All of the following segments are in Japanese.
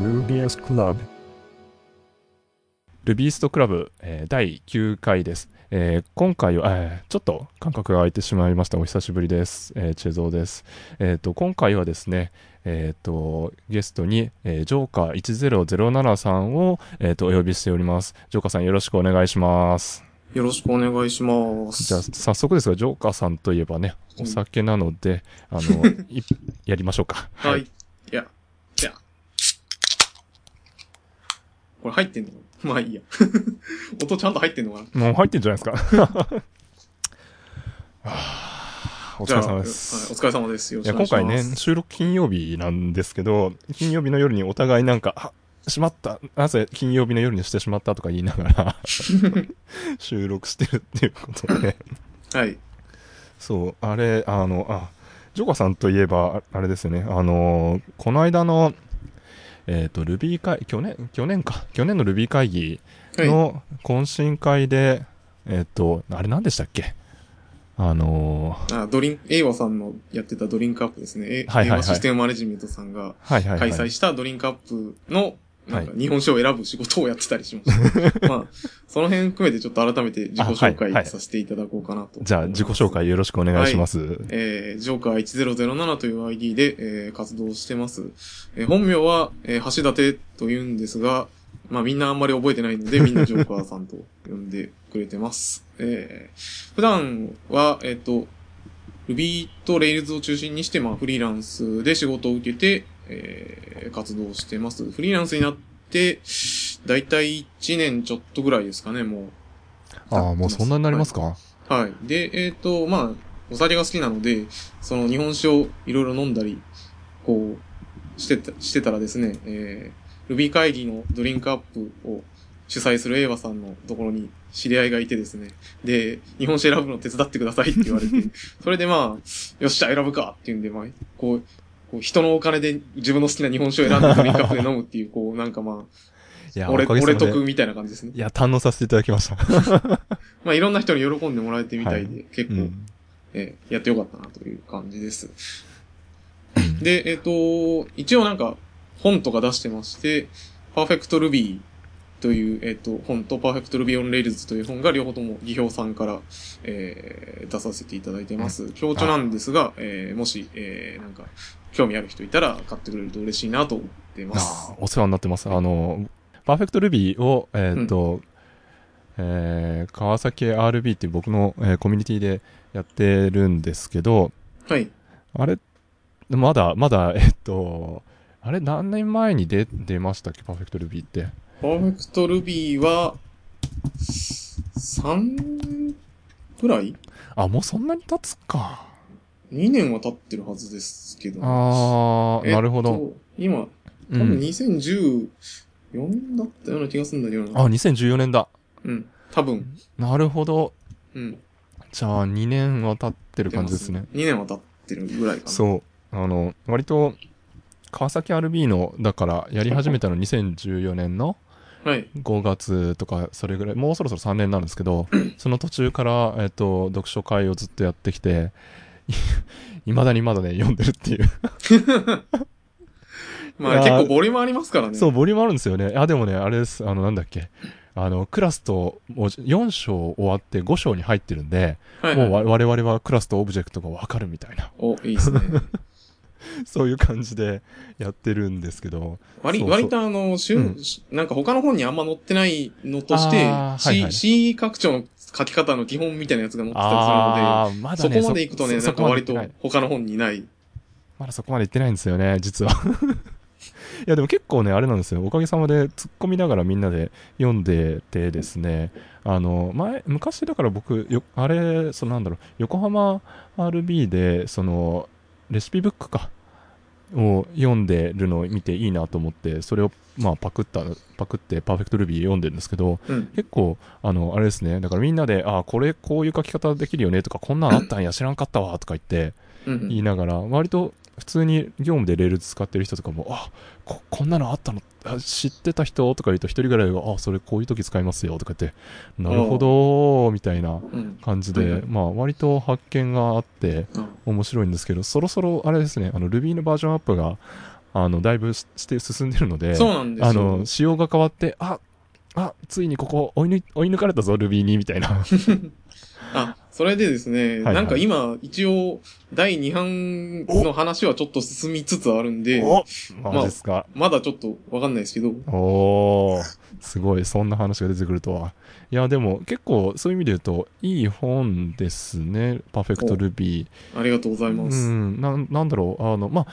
Rubiest Club ルビーストクラブ、えー第9回です。えー今回は、えーちょっと間隔が空いてしまいました。お久しぶりです。えーチェゾーです。えっ、と、今回はですね、えっ、と、ゲストに、えージョーカー1007さんを、えっ、と、お呼びしております。ジョーカーさんよろしくお願いします。よろしくお願いします。じゃあ、早速ですが、ジョーカーさんといえばね、お酒なので、あの、いやりましょうか。はい。いや。これ入ってんの？まあいいや。音ちゃんと入ってんのかな？もう入ってんじゃないですか。は あお疲れ様です。はいお疲れ様です。よろいや、しくお願今回ね、いします。収録金曜日なんですけど、金曜日の夜にお互いなんか、あ、しまった、なぜ金曜日の夜にしてしまったとか言いながら、収録してるっていうことで、はい。そう、あれ、あの、あ、ジョカさんといえば、ああれですよね、あの、この間の、えっ、と、ルビー会、去年、去年か、去年のルビー会議はい。の懇親会で、えっ、と、あれ何でしたっけ？あのあ、ドリン、エイワさんのやってたドリンクアップですね。えはいはいはいエイワシステムマネジメントさんがはいはい、はい。開催したドリンクアップの、なんかは日本酒を選ぶ仕事をやってたりしました。まあ、その辺含めてちょっと改めて自己紹介させていただこうかなと。じゃあ、自己紹介よろしくお願いします。えー、ジョーカー1007という ID で、えー活動してます。えー本名は、えー橋立と言うんですが、まあみんなあんまり覚えてないので、みんなジョーカーさんと呼んでくれてます。えー普段は、えっ、と、Ruby と Rails を中心にして、まあフリーランスで仕事を受けて、えー活動してます。フリーランスになって、だいたい1年ちょっとぐらいですかね、もう。ああ、もうそんなになりますか、はい。で、えっ、と、まあ、お酒が好きなので、その日本酒をいろいろ飲んだり、こう、してた、してたらですね、えー、ルビー会議のドリンクアップを主催するエイワさんのところに知り合いがいてですね、で、日本酒選ぶの手伝ってくださいって言われて、それでまあ、よっしゃ、選ぶかっていうんで、まあ、こう、こう人のお金で自分の好きな日本酒を選んでドリンクアップで飲むっていう、こう、なんかまいや、あ、俺、俺得みたいな感じですねい。や、堪能させていただきました。まあ、いろんな人に喜んでもらえてみたいで、はい結構、うんえーやってよかったなという感じです。で、えっ、と、一応なんか本とか出してまして、パーフェクト Ruby という、えっ、と、本とパーフェクト Ruby on Rails という本が両方とも技評さんから、えー出させていただいてます。強調なんですが、えーもし、えーなんか、興味ある人いたら買ってくれると嬉しいなと思ってますあ。お世話になってます。あの、パーフェクトルビーを、えっ、と、えー川崎 RB っていう僕の、えーコミュニティでやってるんですけど、はい。あれ、まだ、まだ、えっ、と、あれ何年前に出、出ましたっけ？パーフェクトルビーって。パーフェクト Ruby は、3年くらい？あ、もうそんなに経つか。2年は経ってるはずですけど。あー、えっとなるほど。。今、う多分ん。2014だったような気がするんだけどな。あ、2014年だ。うん。多分。なるほど。うん。じゃあ、2年は経ってる感じですね。2年は経ってるぐらいかな。そう。あの、割と、川崎 RB の、だから、やり始めたの2014年のはい。5月とか、それぐらい、もうそろそろ3年なんですけど、その途中から、えっと、読書会をずっとやってきて、いまだにまだね、読んでるっていう。まあ結構ボリュームありますからね。そう、ボリュームあるんですよね。あ、でもね、あれです。あの、なんだっけ。あの、クラスと、もう4章終わって5章に入ってるんで、はい、もうはい。わ我々はクラスとオブジェクトがわかるみたいな、お、いいですね。そういう感じでやってるんですけど、割、割とあの、しゅうんなんか他の本にあんま載ってないのとして、あーはいはい C、C 拡張の書き方の基本みたいなやつが載ってたりするので、まだね、そこまで行くとね、そなんか割と他の本にない。まだそこまで行ってないんですよね、実は。いや、でも結構ね、あれなんですよ。おかげさまで突っ込みながらみんなで読んでてですね、あの、前、昔だから僕、よあれ、そのなんだろう、横浜 RB で、その、レシピブックか、を読んでるのを見ていいなと思って、それを、まあ、パクった、パクってパーフェクト Ruby 読んでるんですけど、うん。結構、あの、あれですね、だからみんなで、あ、これ、こういう書き方できるよねとか、こんなんあったんや、知らんかったわ、とか言って、うん言いながら、割と普通に業務で Rails 使ってる人とかも、あここんなのあったの？あ知ってた人？とか言うと、一人ぐらいが、あそれこういう時使いますよとか言って、なるほど、みたいなうん。感じで、はいはいまあ、割と発見があって、あ面白いんですけど、そろそろあれですね、あの Ruby のバージョンアップが、あの、だいぶしして進んでるので、で。あの、仕様が変わって、あ、あ、ついにここ追い抜い追い抜かれたぞ、Ruby に、みたいな。あ、それでですね、はいなんか今、一応、第2版の話はちょっと進みつつあるんで、おマジですか。まだちょっとわかんないですけど、おー、すごい、そんな話が出てくるとは。いや、でも結構そういう意味で言うと、いい本ですね、パーフェクト Ruby。ありがとうございうます。ん、なんなんだろう、あの、まあ、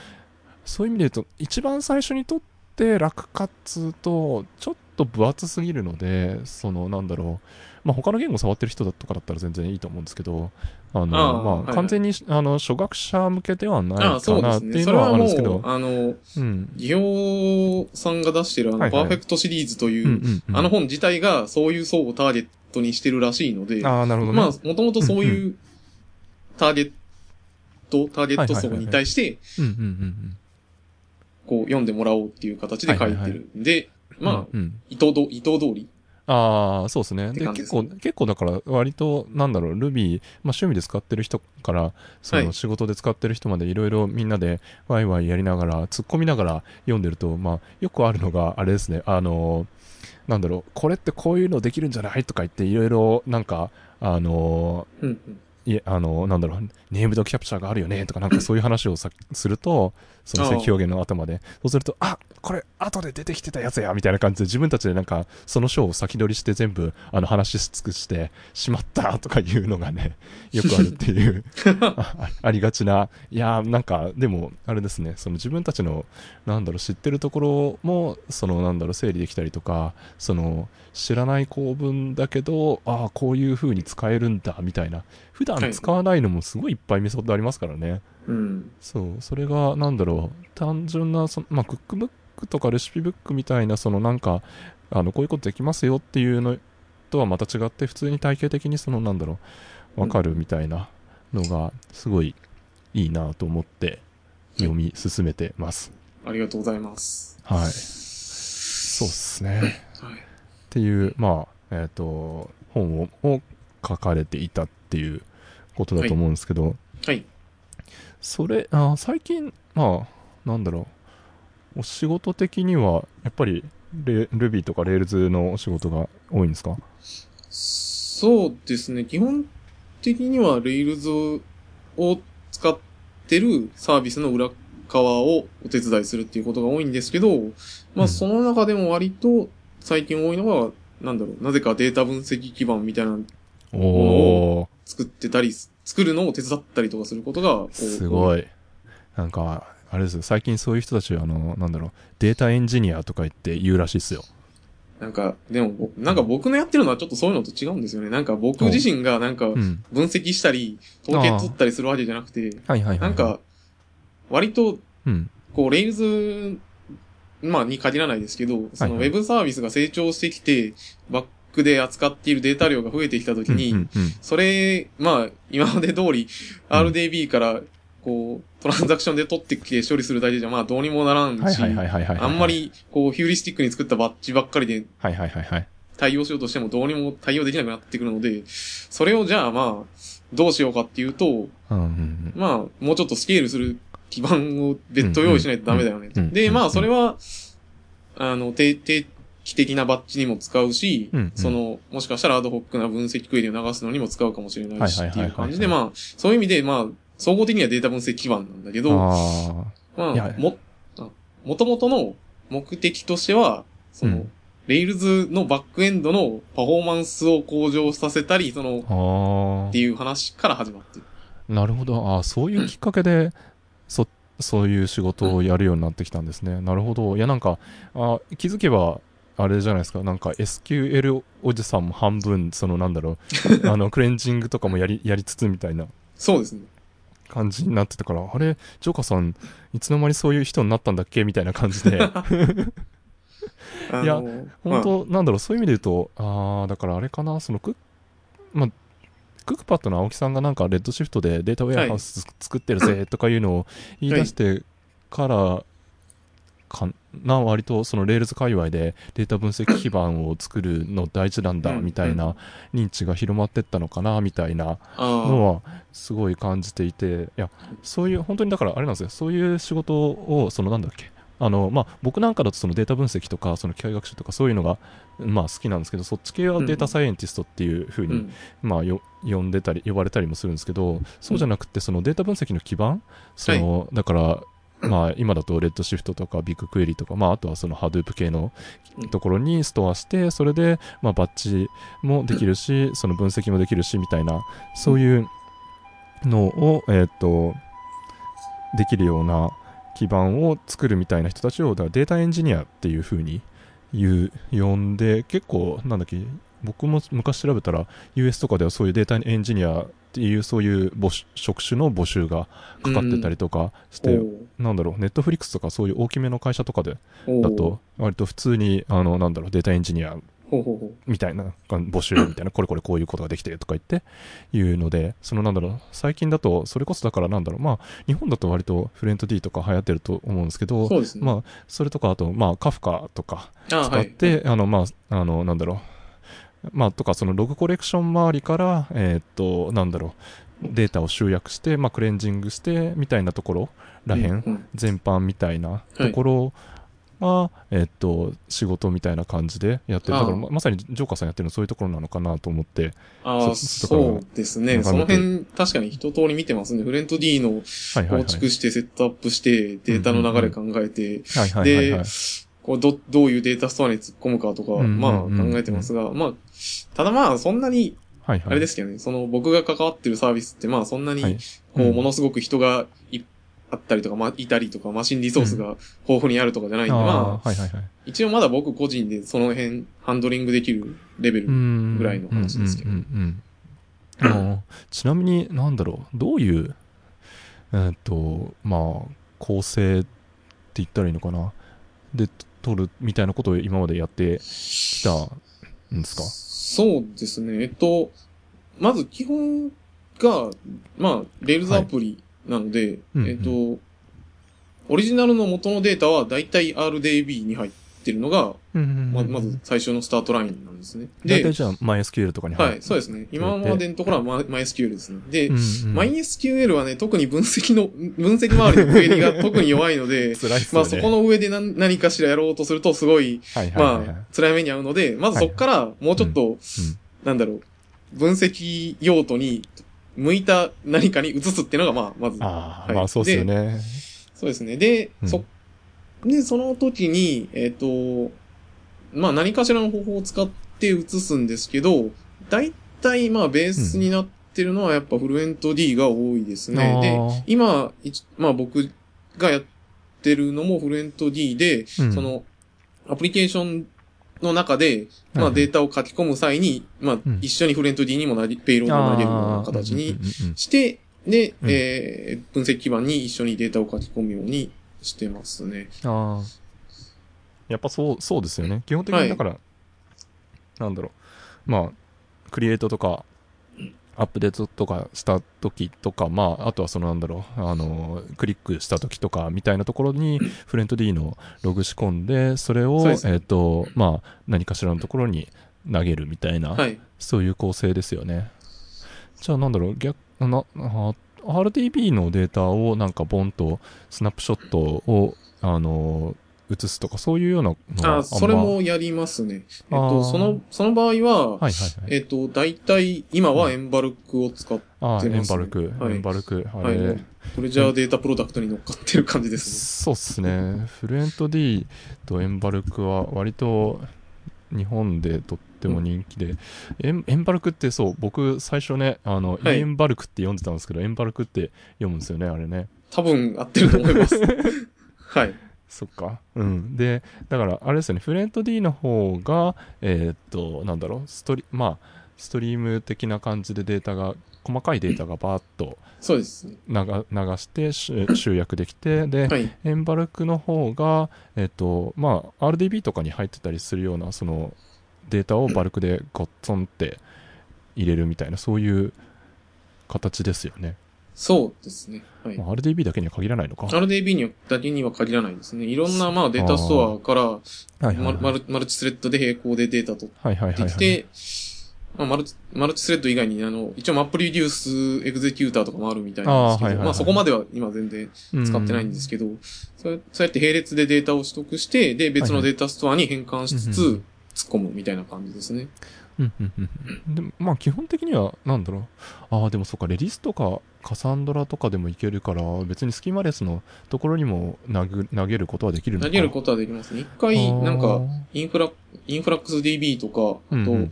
そういう意味で言うと、一番最初にとって楽かっつうと、ちょっと分厚すぎるので、その、なんだろう、まあ、他の言語触ってる人とかだったら全然いいと思うんですけど、あの、まあ、あーはいはい完全に、あの、初学者向けではないあか。なっていうのはあるんですけどう、、あの、うん。ギオさんが出してるあの、はいはいパーフェクトシリーズという、あの本自体がそういう層をターゲットにしてるらしいので、ああ、なるほどね。まあ、もともとそういうターゲット、ターゲット層に対して、うんうんうんうん。こう、読んでもらおうっていう形で書いてるんで、まあ、うんうん伊藤ど、伊藤通り？ああ、そうですね。で、結構、結構だから、割と、なんだろう、Ruby、まあ趣味で使ってる人から、そはいの仕事で使ってる人までいろいろみんなでワイワイやりながら、突っ込みながら読んでると、まあ、よくあるのが、あれですね、あの、なんだろう、これってこういうのできるんじゃない？とか言って、いろいろ、なんか、あの、うんうん。いえ、あの、なんだろう、ネームドキャプチャーがあるよね？とか、なんかそういう話をさすると、そのああ積表現の頭で、そうすると、あこれ、後で出てきてたやつやみたいな感じで、自分たちでなんか、その章を先取りして全部、あの、話し尽くして、しまったとかいうのがね、よくあるっていう、ありがちな、いやー、なんか、でも、あれですね、その自分たちの、なんだろう、知ってるところも、その、なんだろう、整理できたりとか、その、知らない構文だけど、ああ、こういう風に使えるんだ、みたいな。普段使わないのもすごいいっぱいメソッドありますからね。うん。そう、それが、なんだろう、単純な、そのまあ、クックブックとかレシピブックみたいな、そのなんか、あの、こういうことできますよっていうのとはまた違って、普通に体系的にその、なんだろう、わかるみたいなのが、すごいいいなと思って、読み進めてます。ありがとうございます。はい。そうっすね。はい。っていう、まあ、えっ、と、本をを書かれていたっていうことだと思うんですけど、はい。それ、あ最近、まあ、なんだろう、お仕事的には、やっぱりレ、Ruby とか Rails のお仕事が多いんですか？そうですね。基本的には Rails を使ってるサービスの裏側をお手伝いするっていうことが多いんですけど、まあうん。その中でも割と最近多いのが、なんだろう、なぜかデータ分析基盤みたいなのおー、作ってたり、作るのを手伝ったりとかすることが多すごい。い。なんか、あれですよ、最近そういう人たちは、あの、なんだろう、データエンジニアとか言って言うらしいですよ。なんか、でもぼ、なんか僕のやってるのはちょっとそういうのと違うんですよね。なんか僕自身がなんかうん。分析したり、統計取ったりするわけじゃなくて、はいはいはい。なん、か、割とうん。こう、レイルズ、まあ、に限らないですけど、そのウはいはいェブサービスが成長してきて、バックで扱っているデータ量が増えてきたときに、それ、まあ、今まで通り、RDB から、こう、トランザクションで取ってきて処理するだけじゃ、まあ、どうにもならんし。あんま。り、こう、ヒューリスティックに作ったバッジばっかりではいはいはいはい。対応しようとしてもどうにも対応できなくなってくるので、それをじゃあまあ、どうしようかっていうと。まあ、もうちょっとスケールする基盤を別途用意しないとダメだよね。で、まあ、うんそれは、あの、定定期的なバッジにも使うしうんうん、その、もしかしたらアドホックな分析クエリを流すのにも使うかもしれないしっていう感じで、まあ、そういう意味で、まあ、総合的にはデータ分析基盤なんだけど、あまあ、も、あもともとの目的としては、その、うんレイルズのバックエンドのパフォーマンスを向上させたり、その、っていう話から始まってる。あ。なるほど。ああ、そういうきっかけで、そ、そういう仕事をやるようになってきたんですね。なるほど。いや、なんか、あ気づけば、あれじゃないですか。なんか SQL おじさんも半分、そのなんだろう、あの、クレンジングとかもやり、やりつつみたいなそうですね。感じになってたから、あれ、 joker さん、いつの間にそういう人になったんだっけ？みたいな感じで。いやまあ本当、なんだろう、そういう意味で言うと、ああ、だからあれかな、そのクッ、まあ、クックパッドの青木さんがなんか Redshift でデータウェアハウス作ってるぜとかいうのを言い出してからかな、割とその Rails 界隈でデータ分析基盤を作るの大事なんだうん。みたいな認知が広まってったのかなみたいなあのはすごい感じていて、いや、そういう、本当にだからあれなんですよ、そういう仕事を、そのなんだっけ、あの、まあ、僕なんかだとそのデータ分析とか、その機械学習とかそういうのが、まあ好きなんですけど、そっち系はデータサイエンティストっていうふうに、うん。まあよ、呼んでたり、呼ばれたりもするんですけど、そうじゃなくて、そのデータ分析の基盤、その、だから、まあ、今だとレッドシフトとかビッグクエリとか、まあ、あとはそのハドゥープ系のところにストアして、それで、まあ、バッチもできるし、その分析もできるし、みたいな、そういうのを、えっ、と、できるような基盤を作るみたいな人たちを、だからデータエンジニアっていう風に言う、呼んで、結構、なんだっけ、僕も昔調べたら、US とかではそういうデータエンジニアっていう、そういう募集職種の募集がかかってたりとかして、おーなんだろう、 Netflix とかそういう大きめの会社とかで、だと、割と普通に、あの、なんだろう、データエンジニア。みたいな、募集みたいな、これこれこういうことができてとか言って、いうので、そのなんだろう、最近だと、それこそだからなんだろう、まあ、日本だと割とフレント D とか流行ってると思うんですけど。まあ、それとか、あと、まあ、カフカとかあ、使って、あの、まあ、あの、なんだろう、まあ、とか、そのログコレクション周りから、えーっと、なんだろう、データを集約して、まあ、クレンジングして、みたいなところらへん、全般みたいなところが、えっと、仕事みたいな感じでやってる。だからままさにジョーカーさんやってるのそういうところなのかなと思って。ああ、そうですね。その辺、確かに一通り見てますね。フレント D の。構築してセットアップして、データの流れ考えて、はいはいはいはいで。こうど、どういうデータストアに突っ込むかとか、まあ考えてますが、まあ、ただまあそんなに。あれですけどね、その僕が関わってるサービスってまあそんなに、はいこうものすごく人がいあったりとか、まあ、いたりとか、マシンリソースが豊富にあるとかじゃないんで、まあ、はいはいはい。一応まだ僕個人でその辺ハンドリングできるレベル。ぐらいの話ですけどちなみに、なんだろう、どういう、えーっと、まあ、構成って言ったらいいのかな。で、取るみたいなことを今までやってきたんですか？そうですね。えっと、まず基本が、まあ、レールズアプリなので、うんうん。えっと、オリジナルの元のデータはだいたい RDB に入ってるのが、ままず、最初のスタートラインなんですね。で、大体じゃあ、MySQL とかに入はい、そうですね。今までのところはマ MySQL ですね。で、うんうん MySQL はね、特に分析の、分析周りのクエリが特に弱いので、辛いっすま。あそこの上で何何かしらやろうとするとすごい、まあ、辛い目に遭うので、まずそこからもうちょっと、なんだろう、分析用途に向いた何かに移すっていうのが、まあ、まず、ああ、はいまあそうですよね。そうですね。で、うんそ、で、その時に、えっ、と、まあ何かしらの方法を使って移すんですけど、大体まあベースになってるのはやっぱフルエント D が多いですね。で今、一まあ僕がやってるのもフルエント D で、うん。その、アプリケーションの中で、まはいあデータを書き込む際に、まあうん。一緒にフルエント D にもなり、ペイロードを投げるような形にして、で、うんえー分析基盤に一緒にデータを書き込むようにしてますね。ああ。やっぱそう、そうですよね。基本的はいにだから、なんだろう。まあ、クリエイトとか、アップデートとかした時とか、まあ、あとはそのなんだろう、あの、クリックした時とかみたいなところに、フレント D のログ仕込んで、それを、えっ、と、まあ、何かしらのところに投げるみたいな、はい。そういう構成ですよね。じゃあなんだろう、逆、な、あ RDB のデータをなんかボンとスナップショットを、あの、移すとか、そういうようなああ、それもやりますね。えっと、その、その場合は、はいはいはい。えっと、大体、今はエンバルクを使っああ、エン出ますねバルク、はい。エンバルク、あはい。れ、トレジャーデータプロダクトに乗っかってる感じですそうっすね。フルエント D とエンバルクは割と日本でとっても人気で、エンエンバルクってそう、僕最初ね、あの、はいイエンバルクって読んでたんですけど、エンバルクって読むんですよね、あれね。ね。多分合ってると思います。はい。そっか。うん。で、だから、あれですよね、フレント D の方が、えーっと、なんだろう、ストリ、まあ、ストリーム的な感じでデータが、細かいデータがバーッとそうですね。流流して集集約できて、で、はい。 Embulk の方が、えっと、まあ、RDB とかに入ってたりするような、その、データをバルクでゴッツンって入れるみたいな、そういう形ですよね。そうですね。はいま。あ RDB だけには限らないのか。RDB にはだけには限らないですね。いろんな、まあ、データストアから、はいはいはいマルマルチスレッドで並行でデータ取はいはいはいはい。ってきて、まあ、マルチ、マルチスレッド以外に、あの、一応 MapReduce executor とかもあるみたいなんですけど、あーはいはいはいまあそこまでは今全然使ってないんですけど、そうそうやって並列でデータを取得して、で、別のデータストアに変換しつつ、うんうんうん突っ込むみたいな感じですね。うんうんうんうんでもまあ基本的にはなんだろうああでもそっかレディスとかカサンドラとかでもいけるから別にスキマレスのところにも投げ投げることはできるのか投げることはできますね。一回、なんか、インフラ、インフラックス DB とか、あと、うんうん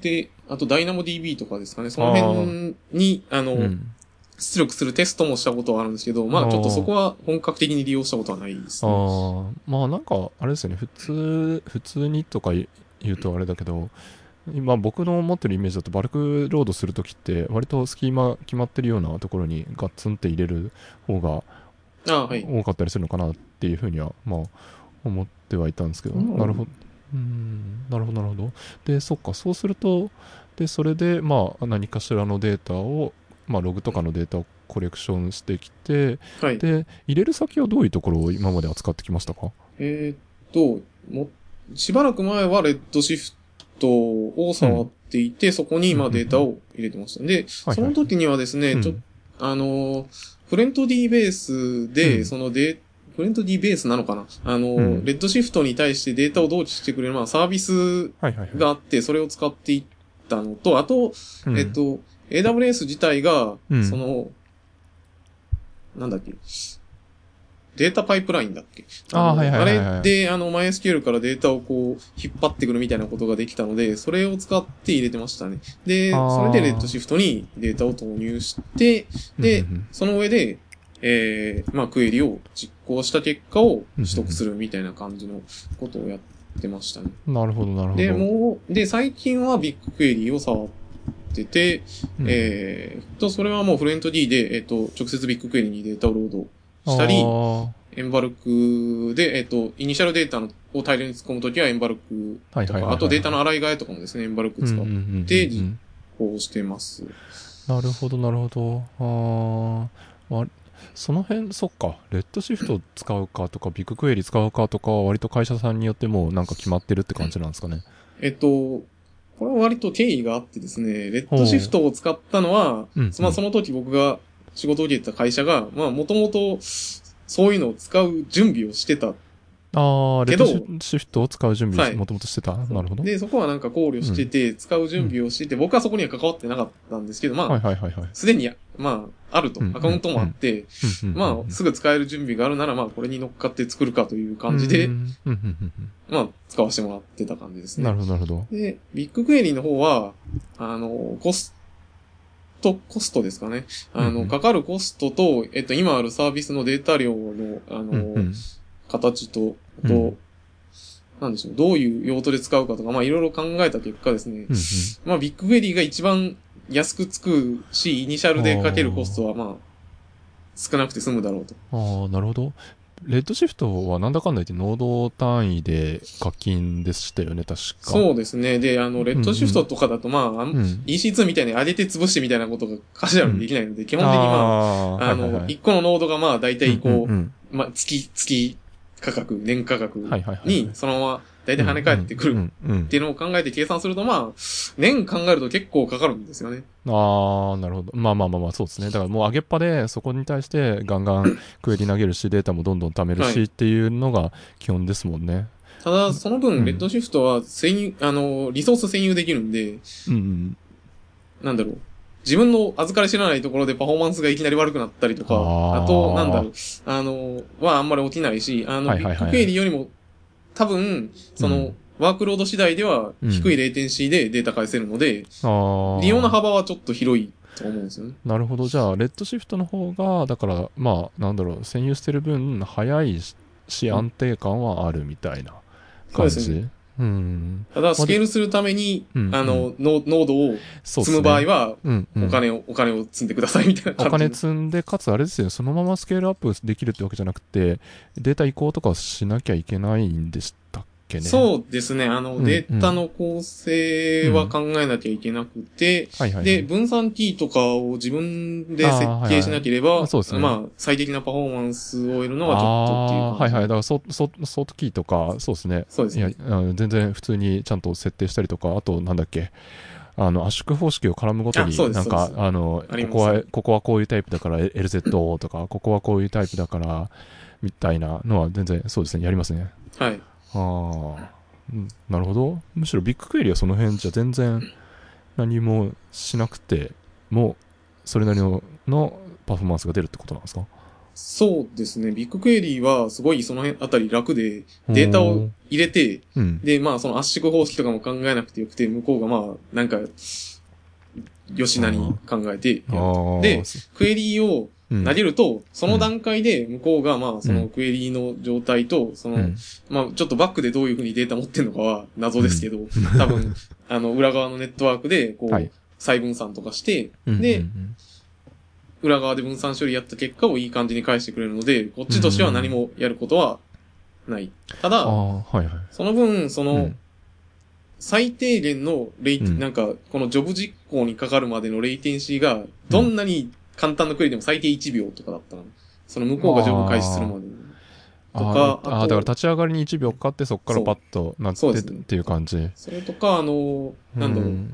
で、あとダイナモ DB とかですかね。その辺に、あの、うん出力するテストもしたことはあるんですけど、まあちょっとそこは本格的に利用したことはないですね。ああまあなんかあれですよね。普通普通にとか言うとあれだけど今僕の持ってるイメージだとバルクロードするときって割とスキーマ決まってるようなところにガッツンって入れる方が。多かったりするのかなっていうふうにはまあ思ってはいたんですけど、うん。なるほど。うん。なるほどなるほど。でそっか。そうするとでそれでまあ何かしらのデータをまあログとかのデータをコレクションしてきてはい。で入れる先はどういうところを今まで扱ってきましたか？えーっと、も、しばらく前はレッドシフトを触っていて、そこにまあうんデータを入れてました。で、はいはい。その時にはですね、うん。ちょあのー、フレント D ベースで、うん。そのデフレント D ベースなのかな？あのー、うん。レッドシフトに対してデータを同期してくれる、まあ、サービスがあって、それを使っていったのと、あと、うん。えっと、AWS 自体が、うん。その、なんだっけ、データパイプラインだっけ？のあれで、あの、MySQL からデータをこう、引っ張ってくるみたいなことができたので、それを使って入れてましたね。で、それでレッドシフトにデータを投入して、でその上で、えー、まあ、クエリを実行した結果を取得するみたいな感じのことをやってましたね。なるほどなるほど。で、もう、で、最近はビッグクエリを触ってて、うん。えー、と、それはもうフレント D で、えっ、と、直接ビッグクエリにデータをロードしたりエンバルクで、えっ、と、イニシャルデータのを大量に突っ込むときはエンバルクとか、あとデータの洗い替えとかもですね、エンバルク使って実行してます。なるほどなるほど。あー。あその辺そっか。レッドシフト使うかとかビッグクエリ使うかとかは割と会社さんによってもうなんか決まってるって感じなんですかね。えっと、これは割と経緯があってですね、レッドシフトを使ったのは、うんまあその時僕が仕事を受けてた会社が、まあもともとそういうのを使う準備をしてた。ああレッドシフトを使う準備はい。もともとしてた、なるほど。で、そこはなんか考慮してて、使う準備をしてて、僕はそこには関わってなかったんですけど、まあ、はいはいはいはい。すでに、まあ、あると。う。ん。アカウントもあって、うん。うん。うん。まあ、すぐ使える準備があるなら、まあ、これに乗っかって作るかという感じで、うん。うん。うん。うん。まあ、使わせてもらってた感じですね。うんなるほどなるほど。で、ビッグクエリの方は、あの、コスト、コストですかね。あの、うんうん。かかるコストと、えっと、今あるサービスのデータ量の、あの、うんうん形と、あと、うんなんでしょう、どういう用途で使うかとか、まあ、いろいろ考えた結果ですね、うんうんまあ、ビッグクエリが一番安くつくし、イニシャルでかけるコストは、まあ、少なくて済むだろうと。ああ、なるほど。レッドシフトはなんだかんだ言ってノード単位で課金でしたよね、確か。そうですね。で、あの、レッドシフトとかだと、まああん、うん。EC2 みたいに上げて潰してみたいなことがカジュアルにできないので、基本的にまあ、あの、はいはいはい一個のノードがまあ、大体こう、うんうんまあ、月、月価格、年価格に、そのまま大体跳ね返ってくるうんうんうんっていうのを考えて計算すると、まあ、年考えると結構かかるんですよね。ああ、なるほど。まあまあまあまあ、そうですね。だからもう上げっぱで、そこに対してガンガン クエリ投げるし、データもどんどん貯めるはいしっていうのが基本ですもんね。ただ、そのうん分、レッドシフトは占有、あの、リソース占有できるんで、うんうん。なんだろう。自分の預かり知らないところでパフォーマンスがいきなり悪くなったりとか、あと、なんだろう、あの、はあんまり起きないし、あの、ビッグクエリよりも、多分、その、うんワークロード次第ではうん低いレイテンシーでデータ返せるので、ああ。利用の幅はちょっと広いと思うんですよね。なるほど。じゃあ、レッドシフトの方が、だから、まあ、なんだろう、占有してる分、早いし、安定感はあるみたいな感じ？そうですうん。ただ、スケールするために、うんあの、ノノードを積む場合は、うんうん、お金を、お金を積んでくださいみたいな感じ。お金積んで、かつあれですよ、そのままスケールアップできるってわけじゃなくて、データ移行とかしなきゃいけないんでしたっけね。う。そうですね。あの、うんデータの構成は考えなきゃいけなくて。で、分散キーとかを自分で設計しなければ、まあ、最適なパフォーマンスを得るのはちょっとっていう。はいはい。だからソ、ートキーとか、そうですね。そうですね。全然普通にちゃんと設定したりとか、あと、なんだっけ、あの、圧縮方式を絡むごとに、なんかあの、ここは、ここはこういうタイプだから LZO とか、ここはこういうタイプだから、みたいなのは全然、そうですね、やりますね。はい。ああ、うんなるほど。むしろビッグクエリはその辺じゃ全然何もしなくても、それなりののパフォーマンスが出るってことなんですか？そうですね。ビッグクエリーはすごいその辺あたり楽で、データを入れて、うん。で、まあその圧縮方式とかも考えなくてよくて、向こうがまあ、なんか、吉なに考えてでクエリーをうん投げると、その段階で向こうがまあそのクエリーの状態と、その、うん。まあちょっとバックでどういうふうにデータ持ってんのかは謎ですけど、多分、あの、裏側のネットワークで、こう、はい。再分散とかして、うんで裏側で分散処理やった結果をいい感じに返してくれるので、こっちとしては何もやることはない。ただ。その分、その、うん。最低限のレイ、うん。なんか、このジョブ実行にかかるまでのレイテンシーが、どんなに簡単なクエリでも最低1秒とかだったら、その向こうがジョブ開始するまでに。とかあーあだから立ち上がりに1秒かかって、そこからパッとなってっそうですねていう感じ。それとか、あの、なんだろう、ん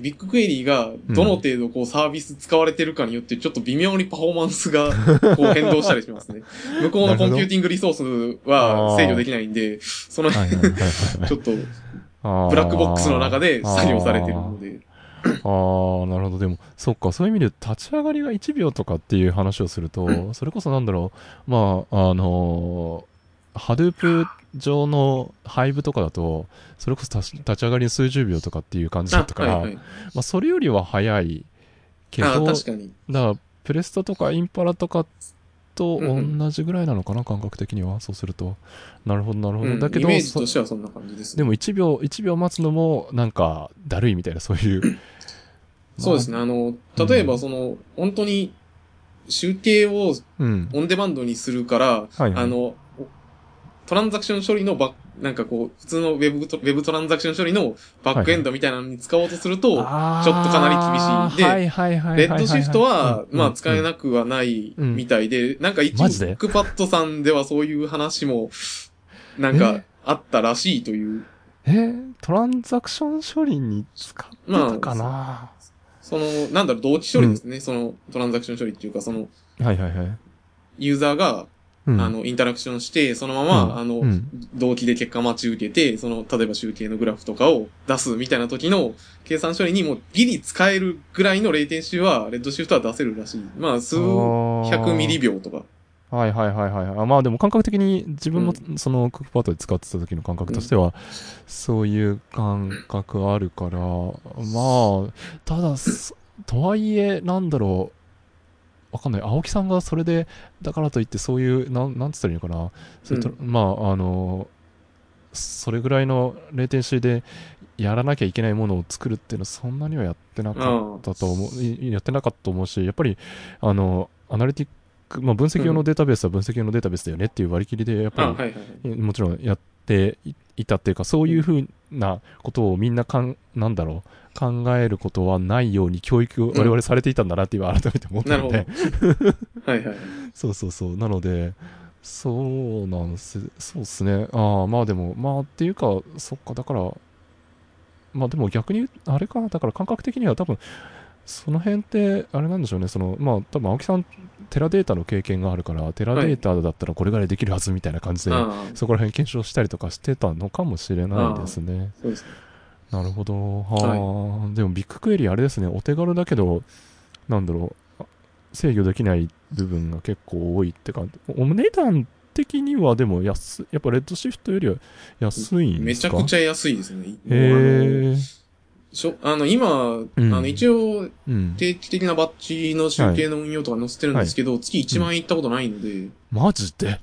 BigQuery がどの程度こうサービス使われてるかによってちょっと微妙にパフォーマンスが こう変動したりしますね。向こうのコンピューティングリソースは制御できないんで、そのはいはいはいはい ちょっとブラックボックスの中で作業されてるので。ああ、なるほど。でも、そっか、そういう意味で立ち上がりが1秒とかっていう話をすると、それこそなんだろう、まあ、あのー、ハドゥープ上のハイブとかだと、それこそ立ち上がりに数十秒とかっていう感じだったから、あはいはい。まあ、それよりは早いけあど、確かに。だから、プレストとかインパラとかとうんうん同じぐらいなのかな、感覚的には。そうすると。なるほど、なるほど。うんだけど、イメージそとしてはそんな感じです、でも1秒、1秒待つのも、なんか、だるいみたいな、そういう。そうですね。あ。の、例えばその、本当に集計をうん。オンデマンドにするから、はいはい。あの、トランザクション処理のバッなんかこう、普通のウェブト、ウェブトランザクション処理のバックエンドみたいなのに使おうとすると、ちょっとかなり厳しい。で、はいはいはいレッドシフトは、まあ使えい。なくはないうんみたいで、なんか一応、ックパッドさんではそういう話も、なんかあったらしいという、え？ートランザクション処理に使ってたかな、その、なんだろう、同期処理ですね。その、トランザクション処理っていうか、その、はいはいはい。ユーザーが、うんあ、の、インタラクションして、そのまま、うんあの、うん同期で結果待ち受けて、その、例えば集計のグラフとかを出すみたいな時の計算処理にもギリ使えるぐらいのレイテンシーは、レッドシフトは出せるらしい。まあ、数百ミリ秒とか。はいはいはいはい。あまあでも感覚的に自分もうそのクックパッドで使ってた時の感覚としては、そういう感覚あるから、まあ、ただ、そとはいえ、なんだろう、わかんない。青木さんがそれで、だからといってそういう、なん、なんつったらいいのかな。それとうまあ、あの、それぐらいのレイテンシーでやらなきゃいけないものを作るっていうのはそんなにはやってなかったと思う、いやってなかったと思うし、やっぱり、あの、アナリティック、まあ、分析用のデータベースは分析用のデータベースだよねっていう割り切りで、やっぱ。り、もちろんやっていいたっていうか、そういうふうなことをみんなかん、なんだろう、考えることはないように教育を我々されていたんだなっていう改めて思ったので、はいはい。そうそうそう。なので、そうなんす、そうっすね。ああ、まあでも、まあっていうか、そっか、だから、まあでも逆に、あれか、だから感覚的には多分、その辺って、あれなんでしょうね、その、まあ多分青木さん、テラデータの経験があるから、テラデータだったらこれぐらいできるはずみたいな感じで、ああ、そこら辺検証したりとかしてたのかもしれないですね。なるほど。はあ、でもビッグクエリあれですね、お手軽だけど、なんだろう、あ制御できない部分が結構多いって感じ。お値段的にはでも安い、やっぱレッドシフトよりは安いんですか？めちゃくちゃ安いですね。え。しょあの、今、うんあの、一応、うん。定期的なバッジの集計の運用とか載せてるんですけど、月1万円いったことないので、マジで？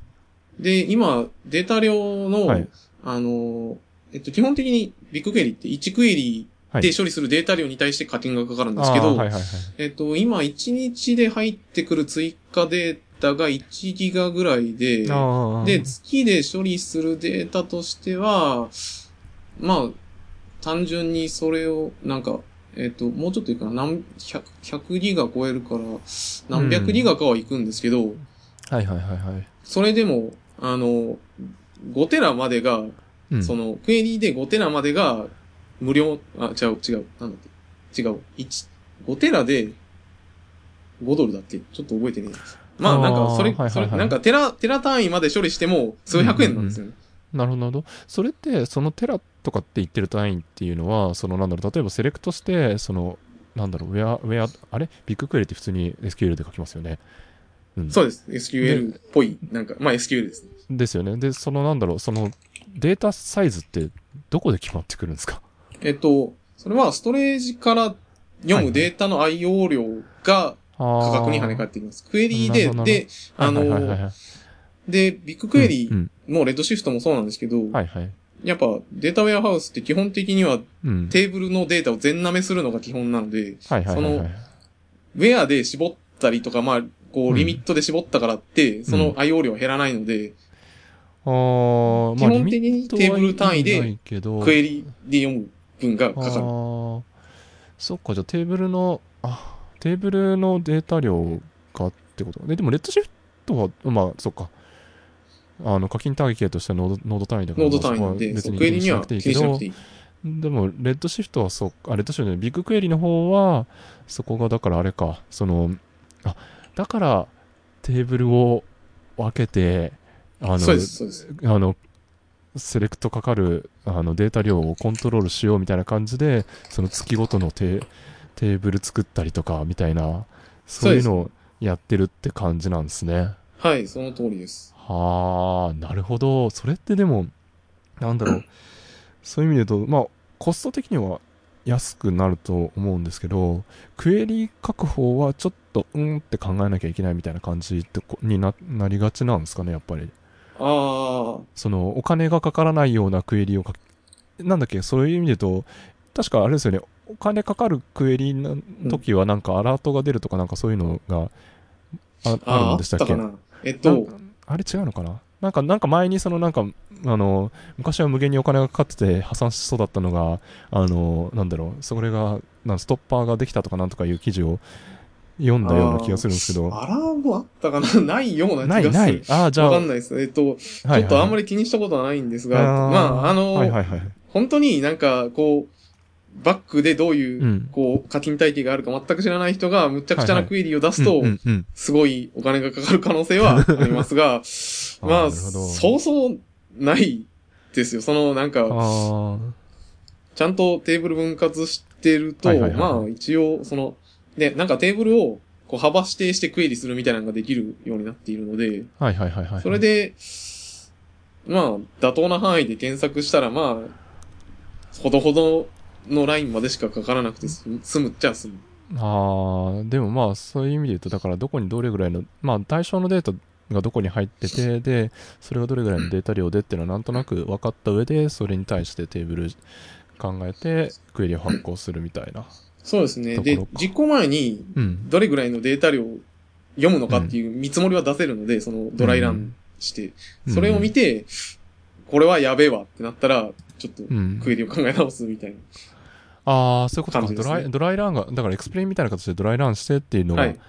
で、今、データ量の、はいあの、えっと、基本的にビッグクエリって1クエリはい。で処理するデータ量に対して課金がかかるんですけど。えっと、今1日で入ってくる追加データが1ギガぐらいで。で、月で処理するデータとしては、まあ、単純にそれを、なんか、えっ、と、もうちょっといいかな、何、100、100ギガ超えるから、何百ギガかは行くんですけど、はいはいはいはい。それでも、あの、5テラまでが、うん。その、クエリで5テラまでが、無料、あ、違う、違う、なんだっけ、違う、1、5テラで、5ドルだっけ？ちょっと覚えてねえ。まあ、なんか、それ、はいはいはいそれ、なんか、テラ、テラ単位まで処理しても、数百円なんですよね。なるほど、なるほど。それって、そのテラとかって言ってる単位っていうのは、そのなんだろう、例えばセレクトして、その、なんだろう、ウェア、ウェア、あれ？ビッグクエリって普通に SQL で書きますよね。うん。そうです。SQL っぽい、なんか、まあ SQL ですね。ですよね。で、そのなんだろう、そのデータサイズってどこで決まってくるんですか？えっと、それはストレージから読むデータの IO 量が価格に跳ね返ってきます。クエリで、なるほどで、あの、はいで、ビッグクエリうんもレッドシフトもそうなんですけど、はいはい。やっぱデータウェアハウスって基本的にはうん。テーブルのデータを全舐めするのが基本なので。そのウェアで絞ったりとか、まあ、こううんリミットで絞ったからって、その IO 量は減らないので、あー基本的にテーブル単位でクエリで読む分がかかる。そっか、じゃあテーブルの、あ、テーブルのデータ量がってことで、でもレッドシフトは、まあ、そっか。あの、課金体系としてはノードノード単位だから、ノード単位で、別にクエリには気にしなくていいけど。でも、レッドシフトはそう、あ、レッドシフトね、ビッグクエリの方は、そこがだからあれか、その、あ、だから、テーブルを分けて、あの、そうです、そうです。あの、セレクトかかるあのデータ量をコントロールしようみたいな感じで、その月ごとのテテーブル作ったりとかみたいな、そういうのをやってるって感じなんですね。はい、その通りです。はあ、なるほど。それってでも、なんだろう。そういう意味で言うと、まあ、コスト的には安くなると思うんですけど、クエリ確保はちょっと、うんって考えなきゃいけないみたいな感じってこにななりがちなんですかね、やっぱり。ああ、その、お金がかからないようなクエリをかなんだっけ、そういう意味で言うと、確かあれですよね、お金かかるクエリの時はなんかアラートが出るとかなんかそういうのがああるああ、あのでしたっけ？えっとか、あれ違うのかな？なんか、なんか前にそのなんか、あの、昔は無限にお金がかかってて破産しそうだったのが、あの、なんだろう、それが、なんストッパーができたとかなんとかいう記事を読んだような気がするんですけど。アラームあったかな？ないようなない、気がする。ない。ああ、じゃあ、わかんないです。えっと、ちはいょっとあんまり、り気にしたことはないんですが、あーまあ、あの、はいはいはい。本当になんか、こう、バックでどういう、うん。こう、課金体系があるか全く知らない人が、むちゃくちゃなクエリを出すと、すごいお金がかかる可能性は ありますが、まあ、そうそうないですよ。その、なんか、あちゃんとテーブル分割してると、まあ、一応、その、で、なんかテーブルを、こう、幅指定してクエリするみたいなのができるようになっているので、あ、はいはいはいはい。それ、で、まあ、妥当な範囲で検索したら、まあ、ほどほどのラインまでしかかからなくて済むっちゃ済む。ああ、でもまあ、そういう意味で言うと、だからどこにどれぐらいの、まあ、対象のデータがどこに入ってて、で、それがどれぐらいのデータ量でっていうのはなんとなく分かった上で、それに対してテーブル考えて、クエリを発行するみたいな。そうですね。で実行前に、うん。どれぐらいのデータ量を読むのかっていう見積もりは出せるので、その dry run して、うんそれを見て、これはやべえわってなったら、ちょっとうん。クエリを考え直すみたいな。ああ、そういうことか。ね dry、dry run が、だから explain みたいな形で dry run してっていうのが、はい。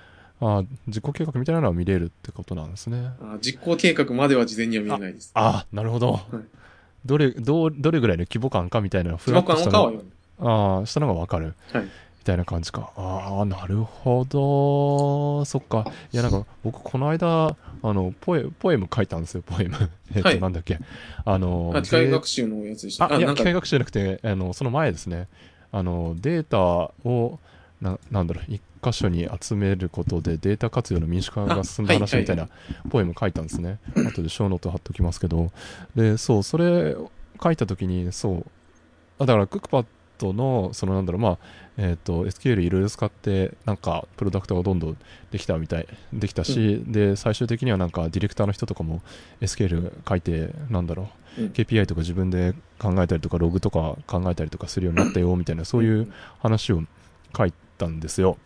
ああ、実行計画みたいなのは見れるってことなんですね。あ実行計画までは事前には見えないです。ああ、なるほど。いどれ、どう、どれぐらいの規模感かみたいなのがふ規模わっとしたの。ああ、したのがわかる。はいみたいな感じか。ああ、なるほど。そっか。いや、なんか、僕、この間、あの、ポエ、ポエム書いたんですよ、ポエム。えっと、はいなんだっけ。あの、あ、機械で学習のやつでした。あ、いや、機械学習じゃなくて、あの、その前ですね。あの、データを、な、なんだろう、一箇所に集めることでデータ活用の民主化が進んだ話みたいなポエム書いたんですね。後でショーノート貼っときますけど。で、そう、それ書いたときに、そう、あだから、クックパッドの、そのなんだろう、まあ、えっ、と、SQL いろいろ使って、なんか、プロダクトがどんどんできたみたい、できたし、で、最終的にはなんか、ディレクターの人とかも SQL 書いて、なんだろう、うん。KPI とか自分で考えたりとか、ログとか考えたりとかするようになったよ、みたいな、そういう話を書いたんですよ。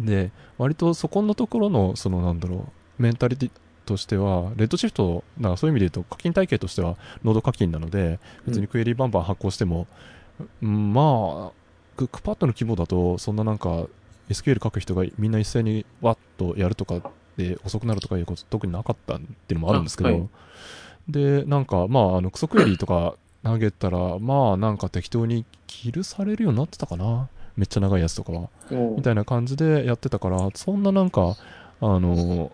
で、割とそこのところの、そのなんだろメンタリティとしては、レッドシフト、だからそういう意味で言うと課金体系としてはノード課金なので、別にクエリバンバン発行しても、うんまあ、クックパッドの規模だと、そんななんか SQL 書く人がみんな一斉にわっとやるとかで遅くなるとかいうこと特になかったっていうのもあるんですけど、あはいで、なんかまあ、あのクソクエリとか投げたら、まあなんか適当にキルされるようになってたかな。めっちゃ長いやつとかは。おみたいな感じでやってたから、そんななんか、あの、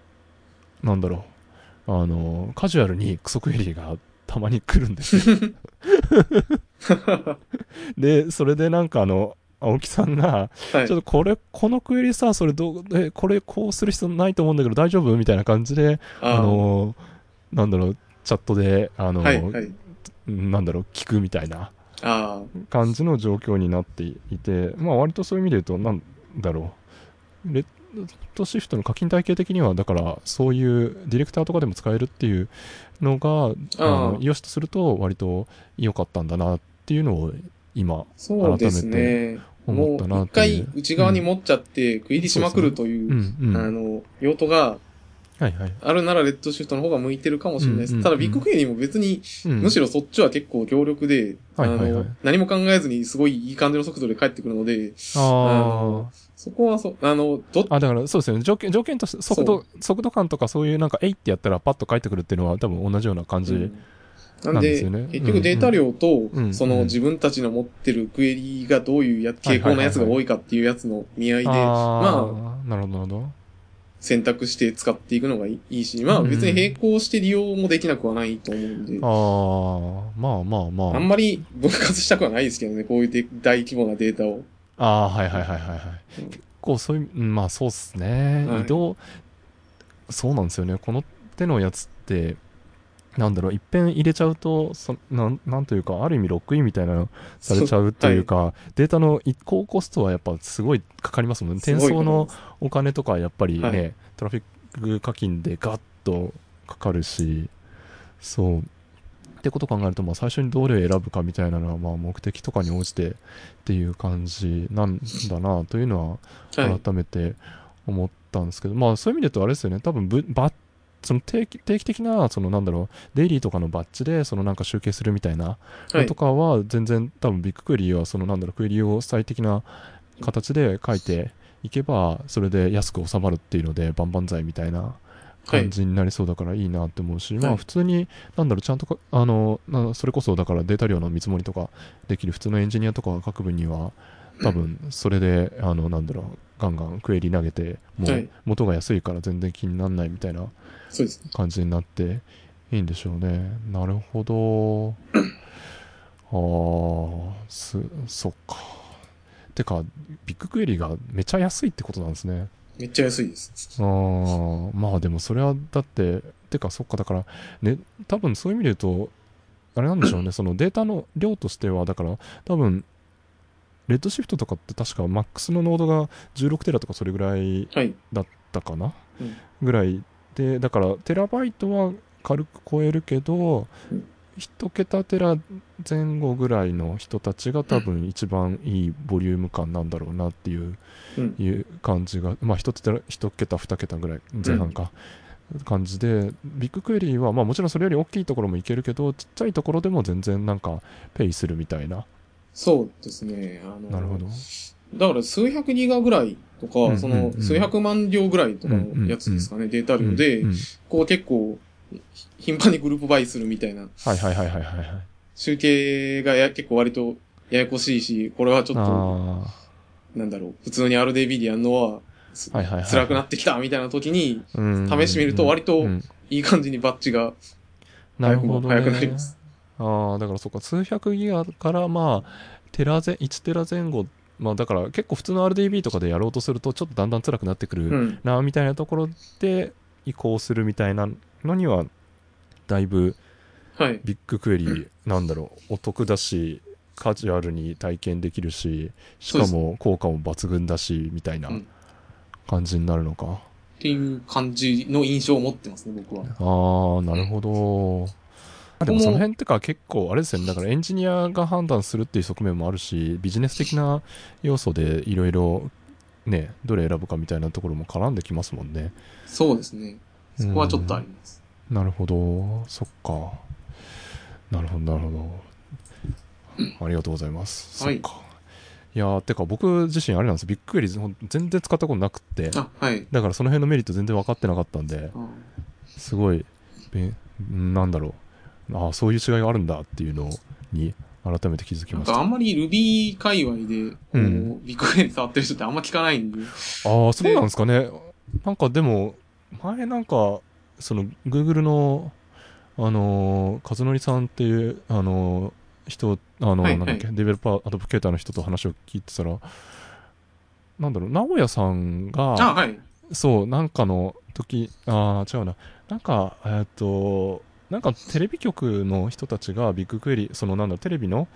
なんだろう、あの、カジュアルにクソクエリがたまに来るんですよ。で、それでなんかあの、青木さんが、はいちょっとこれ、このクエリさ、それどう、え、これこうする必要ないと思うんだけど大丈夫みたいな感じで、ああの、なんだろう、チャットで、あの、はい、はい。なんだろう、聞くみたいなあ感じの状況になっていて、まあ割とそういう意味で言うと、なんだろう、レッドシフトの課金体系的には、だからそういうディレクターとかでも使えるっていうのが、あのあーよしとすると割と良かったんだなっていうのを今あ、そうですね。思ったなもう一っていう。回内側に持っちゃって、食い入りしまくるというあの、用途がはい。あるならレッドシフトの方が向いてるかもしれないです。ただビッグクエリも別に、うん。むしろそっちは結構強力で、はいはいはい。あの、何も考えずにすごいいい感じの速度で帰ってくるので、あのーそこはそ、あの、ど、あ、だからそうですよね。条件、条件として、速度、速度感とかそういうなんか、えいってやったらパッと返ってくるっていうのは多分同じような感じ。うんなんで、すよね結局データ量と、うんそうんの自分たちの持ってるクエリがどういうや傾向のやつが多いかっていうやつの見合いで、あまあ、なるほど、なるほど。選択して使っていくのがいいし、まあうん別に並行して利用もできなくはないと思うんで、ああ、まあまあまあ。あんまり分割したくはないですけどね、こういうで大規模なデータを。ああ、はいはいはいはいはい。うん結構そういう、うんまあそうっすね。はい移動、そうなんですよね。この手のやつって、なんだろう、いっぺん入れちゃうと、そなんなんというか、ある意味ロックインみたいなのされちゃうというか、データの移行コストはやっぱすごいかかりますもんね。転送のお金とかやっぱりね、はいトラフィック課金でガッとかかるし、そう。ってことを考えると、まあ、最初にどれを選ぶかみたいなのは、まあ、目的とかに応じてっていう感じなんだなというのははい。改めて思ったんですけど、まあそういう意味で言うとあれですよね多分ぶバッその定期定期的なそのなんだろうデイリーとかのバッジでそのなんか集計するみたいなと。かは全然多分ビッグクエリーはそのなんだろうクエリーを最適な形で書いていけばそれで安く収まるっていうので万々歳みたいな感じになりそうだからいいなって思うし、まあはい普通になんだろうちゃんとかあのなそれこそだからデータ量の見積もりとかできる普通のエンジニアとかが書く分には多分それであのなんだろうガンガンクエリ投げてもはい。う元が安いから全然気にならないみたいな。感じになっていいんでしょうね。なるほど。あーすそっか。てかビッグクエリがめちゃ安いってことなんですねめっちゃ安いです。あーまあでもそれはだっててかそっかだからね多分そういう意味で言うとあれなんでしょうね そのデータの量としてはだから多分レッドシフトとかって確かマックスのノードが16テラとかそれぐらいはい。だったかな、うんぐらいでだからテラバイトは軽く超えるけど、うん一桁テラ前後ぐらいの人たちが多分一番いいボリューム感なんだろうなっていううん。いう感じが、まあ、一桁、一桁、二桁ぐらい、前半か、感じで、ビッグクエリーは、まあ、もちろんそれより大きいところもいけるけど、ちっちゃいところでも全然なんか、ペイするみたいな。そうですね。あの、なるほど。だから数百ギガぐらいとか、うんうんうんその数百万両ぐらいとかのやつですかね、データ量で、うんうんこう結構、頻繁にグループバイするみたいな、はいはいはいはいはいはい。集計がや結構割とややこしいし、これはちょっと、あなんだろう、普通に RDB でやるのは、すはいはいはい辛くなってきたみたいな時に、試してみると割とうん。いい感じにバッチが、なるほどね。早くなります。ああ、だからそっか、数百ギガから、まあ、テラ前、1テラ前後、まあだから結構普通の RDB とかでやろうとすると、ちょっとだんだん辛くなってくるうん。な、みたいなところで移行するみたいなのには、だいぶはい。ビッグクエリ なんだろう、お得だし、カジュアルに体験できるし、しかも効果も抜群だし、みたいなうん感じになるのか。っていう感じの印象を持ってますね、僕は。ああ、なるほど。あでもその辺ってか結構あれですよね。だからエンジニアが判断するっていう側面もあるし、ビジネス的な要素でいろいろね、どれ選ぶかみたいなところも絡んできますもんね。そうですね。そこはちょっとあります。なるほど。そっか。なるほど、なるほど。ありがとうございます。はいそっか。いやー、てか僕自身あれなんですビッグクエリほん全然使ったことなくって、あ、はい。だからその辺のメリット全然分かってなかったんで、あすごい、べなんだろう。ああ、そういう違いがあるんだっていうのに改めて気づきました。あなんまり Ruby 界隈で、こう、うんビッグクエリ触ってる人ってあんま聞かないんで。あー、そうなんですかね。なんかでも、前なんか、その Google の、あのー、和則さんっていう、あのー人、あのーはいなんだっけ、はデベロッパー、アドボケーターの人と話を聞いてたら、なんだろう、直哉さんが、あ、はい。そう、なんかの時、ああ、違うな。なんか、えーっと、なんかテレビ局の人たちがビッグクエリ、そのなんだテレビの、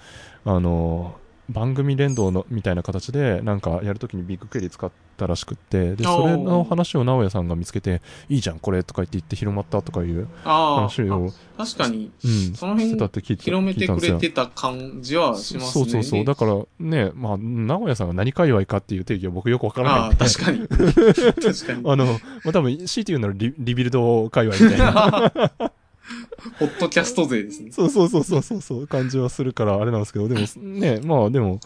あの、番組連動のみたいな形で、なんかやるときにビッグクエリ使ったらしくって、で、それの話を直哉さんが見つけて、いいじゃん、これとか言って言って広まったとかいうあ話を、あ、確かに、うん、その辺広めてくれてた感じはしますね。そうそうそう。だからね、まあ、直哉さんが何界隈かっていう定義は僕よくわからないああ、んで。確かに。確かに。あの、まあ、多分、強いて言うならリリビルド界隈みたいな。ホットキャスト勢ですね。そうそうそうそうそうそう感じはするからあれなんですけど、でも ね、まあでも、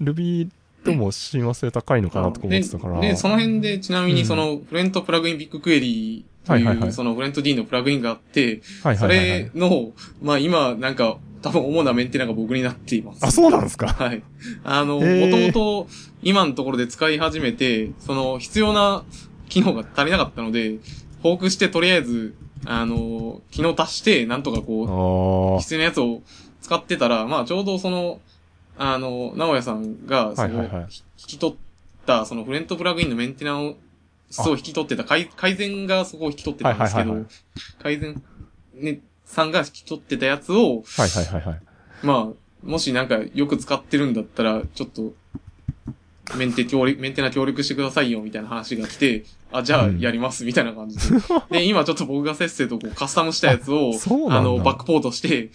Ruby とも親和性高いのかなとか思ってたから。で、でその辺でちなみうんにその、フレントプラグインビッグクエリとはいはいはいいう、そのフレント D のプラグインがあって、そはいはいはい、はいれ。の、まあ今、なんか、多分主なメンテナが僕になっています。あ、そうなんですか？はい。あの、もともと今のところで使い始めて、その必要な機能が足りなかったので、フォークしてとりあえず、あの、機能足して、なんとかこう、あ必要なやつを使ってたら、まあちょうどその、あの、直哉さんが、その、はいはいはいひ引き取った、そのフレントプラグインのメンテナンスを引き取ってた、改改善がそこを引き取ってたんですけどはいはいはいは、改善、ね、さんが引き取ってたやつを、あ。はいはいはいはい。まあ、もしなんかよく使ってるんだったら、ちょっと、メンテ協力、メンテナ協力してくださいよ、みたいな話が来て、あ、じゃあうんやります、みたいな感じで。で、今ちょっと僕がせっせとこうカスタムしたやつをあ、あの、バックポートして、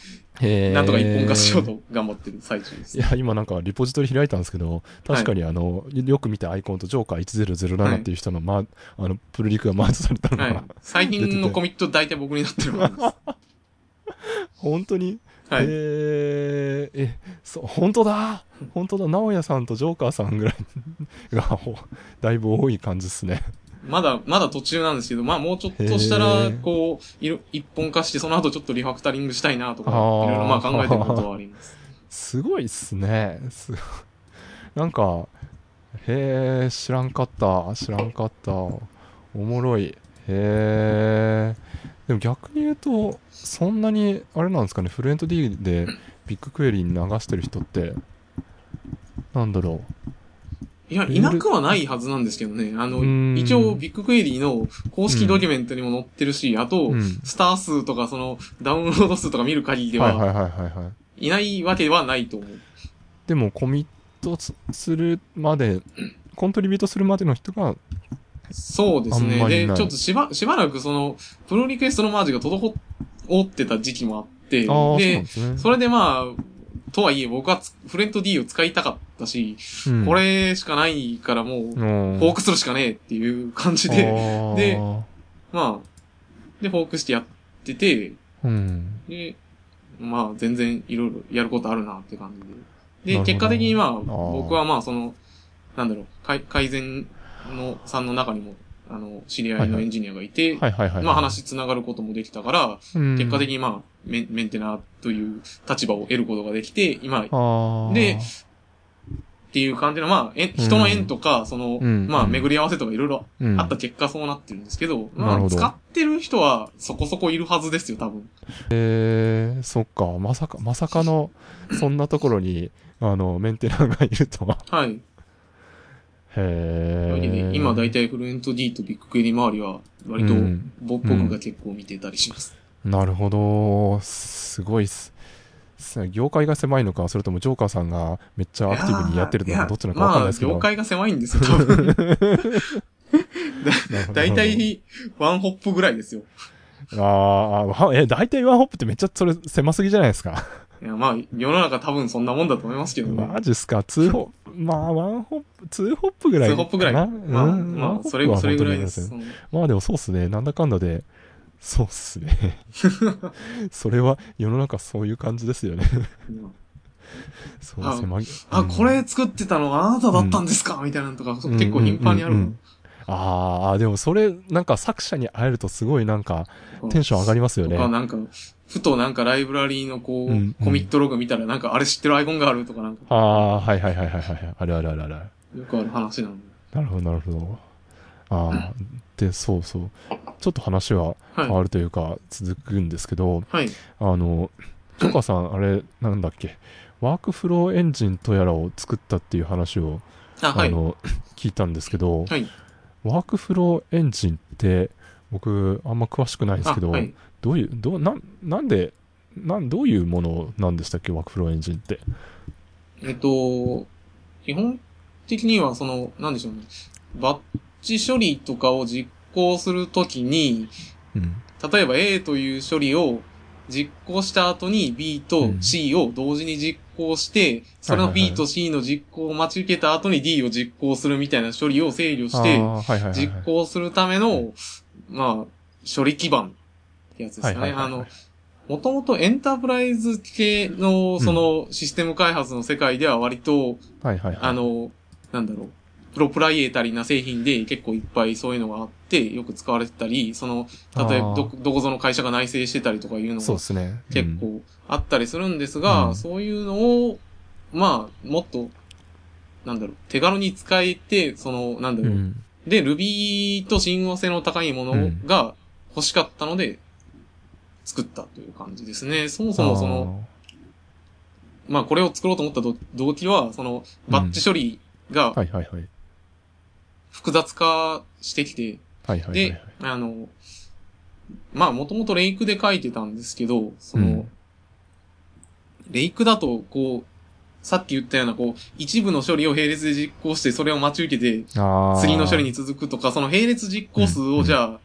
なんとか一本化しようと頑張ってる最中ですい。や、今なんかリポジトリ開いたんですけど、確かにあの、よく見たアイコンとジョーカー1007っていう人の、まあ、あの、プルリクがマージされたのが、はい。最近のコミット大体僕になってるはずです。本当に？はい。えー、え、そう、本当だ本当だ直哉さんとジョーカーさんぐらいが、ほだいぶ多い感じですね。まだ、まだ途中なんですけど、まあもうちょっとしたへらー、こう、いろ一本化して、その後ちょっとリファクタリングしたいなとか、いろいろまあ考えてることはあります。すごいっすね。すなんか、へえ、知らんかった。知らんかった。おもろい。へえ。でも逆に言うと、そんなに、あれなんですかね、フルエント D でビッグクエリに流してる人って、なんだろいや、いなくはないはずなんですけどね。あのうーん、一応ビッグクエリの公式ドキュメントにも載ってるし、あとう。う、ん。スター数とかその、ダウンロード数とか見る限りでは、はいはいはいはいはい。いないわけではないと思う。でもコミットすするまで、コントリビュートするまでの人が、そうですね。で、ちょっとしば、しばらくその、プロリクエストのマージが滞ってた時期もあって、でで、すね。それでまあ、とはいえ僕はつフレント D を使いたかったし、うんこれしかないからもう、フフォークするしかねえっていう感じで、でまあ、で、フォークしてやってて、うん。で、まあ、全然いろいろやることあるなって感じで。で、結果的にまあ、ー僕はまあ、その、なんだろう、改改善のさんの中にも、あの、知り合いのエンジニアがいて、はいはいはい。まあ話つながることもできたから、うん、結果的にまあメン、メンテナーという立場を得ることができて、今、っあーで、ていう感じの、まあ、え人の縁とか、その、うんまあ、巡り合わせとかいろいろうんあった結果そうなってるんですけど、まあ、なるほど使ってる人はそこそこいるはずですよ、多分。えー、そっか、まさか、まさかの、そんなところに、あの、メンテナーがいるとは。はい。へー。今だいたいフルエント D とビッグクエリ周りは、割と僕が結構見てたりします。なるほど。すごいっす。す業界が狭いのか、それとも joker さんがめっちゃアクティブにやってるのか、どっちなのかわかんないですけど。まあ、業界が狭いんですよ、多だいたい、 one hop ぐらいですよ。あーあ、え、大体 one hop ってめっちゃそれ狭すぎじゃないですか？いや、まあ、世の中多分そんなもんだと思いますけどね。マジっすか、ツーホップ、まあ、ワンホップ、ツーホップぐらいかな？ツーホップぐらい。まあ、うんまあ、それ、それぐらいです。ね、まあでもそうっすね。なんだかんだで、そうっすね。それは世の中そういう感じですよね。そうですね。まあ、これ作ってたのはあなただったんですか、みたいなのとか、結構頻繁にある。ああ、でもそれ、なんか作者に会えるとすごいなんか、テンション上がりますよね。なんか、ふとなんかライブラリーのこう、うんうん、コミットログ見たらなんかあれ知ってるアイコンがあるとかなんか。ああ、はいはいはいはいはい。あるあるあるある。よくある話なんで。なるほどなるほど。ああ、で、そうそう。ちょっと話は変わるというか、はい、続くんですけど、はい。あの、チョカさん、あれ、なんだっけ、ワークフローエンジンとやらを作ったっていう話を、あ、はい、の、聞いたんですけど、はい。ワークフローエンジンって、僕、あんま詳しくないんですけど、はい、どういう、どう、な、なんで、なん、どういうものなんでしたっけ、ワークフローエンジンって？えっと、基本的には、その、なんでしょうね。バッチ処理とかを実行するときに、うん、例えば A という処理を実行した後に B と C を同時に実行して、うん、それの B と C の実行を待ち受けた後に D を実行するみたいな処理を制御して、実行するための、まあ、処理基盤ってやつですよね。あの、もともとエンタープライズ系の、その、システム開発の世界では割と、あの、なんだろう、プロプライエータリーな製品で結構いっぱいそういうのがあって、よく使われてたり、その、例えばど、どこぞの会社が内製してたりとかいうのが、結構あったりするんですが、うん、そういうのを、まあ、もっと、なんだろう、手軽に使えて、その、なんだろう、うん、で、Ruby と親和性の高いものが欲しかったので、作ったという感じですね。そもそもその、まあこれを作ろうと思った動機は、その、バッチ処理が、はいはいはい。複雑化してきて、はいはいはい、で、あの、まあもともとレイクで書いてたんですけど、その、うん、レイクだと、こう、さっき言ったような、こう、一部の処理を並列で実行して、それを待ち受けて、次の処理に続くとか、その並列実行数をじゃあ、うん。うん、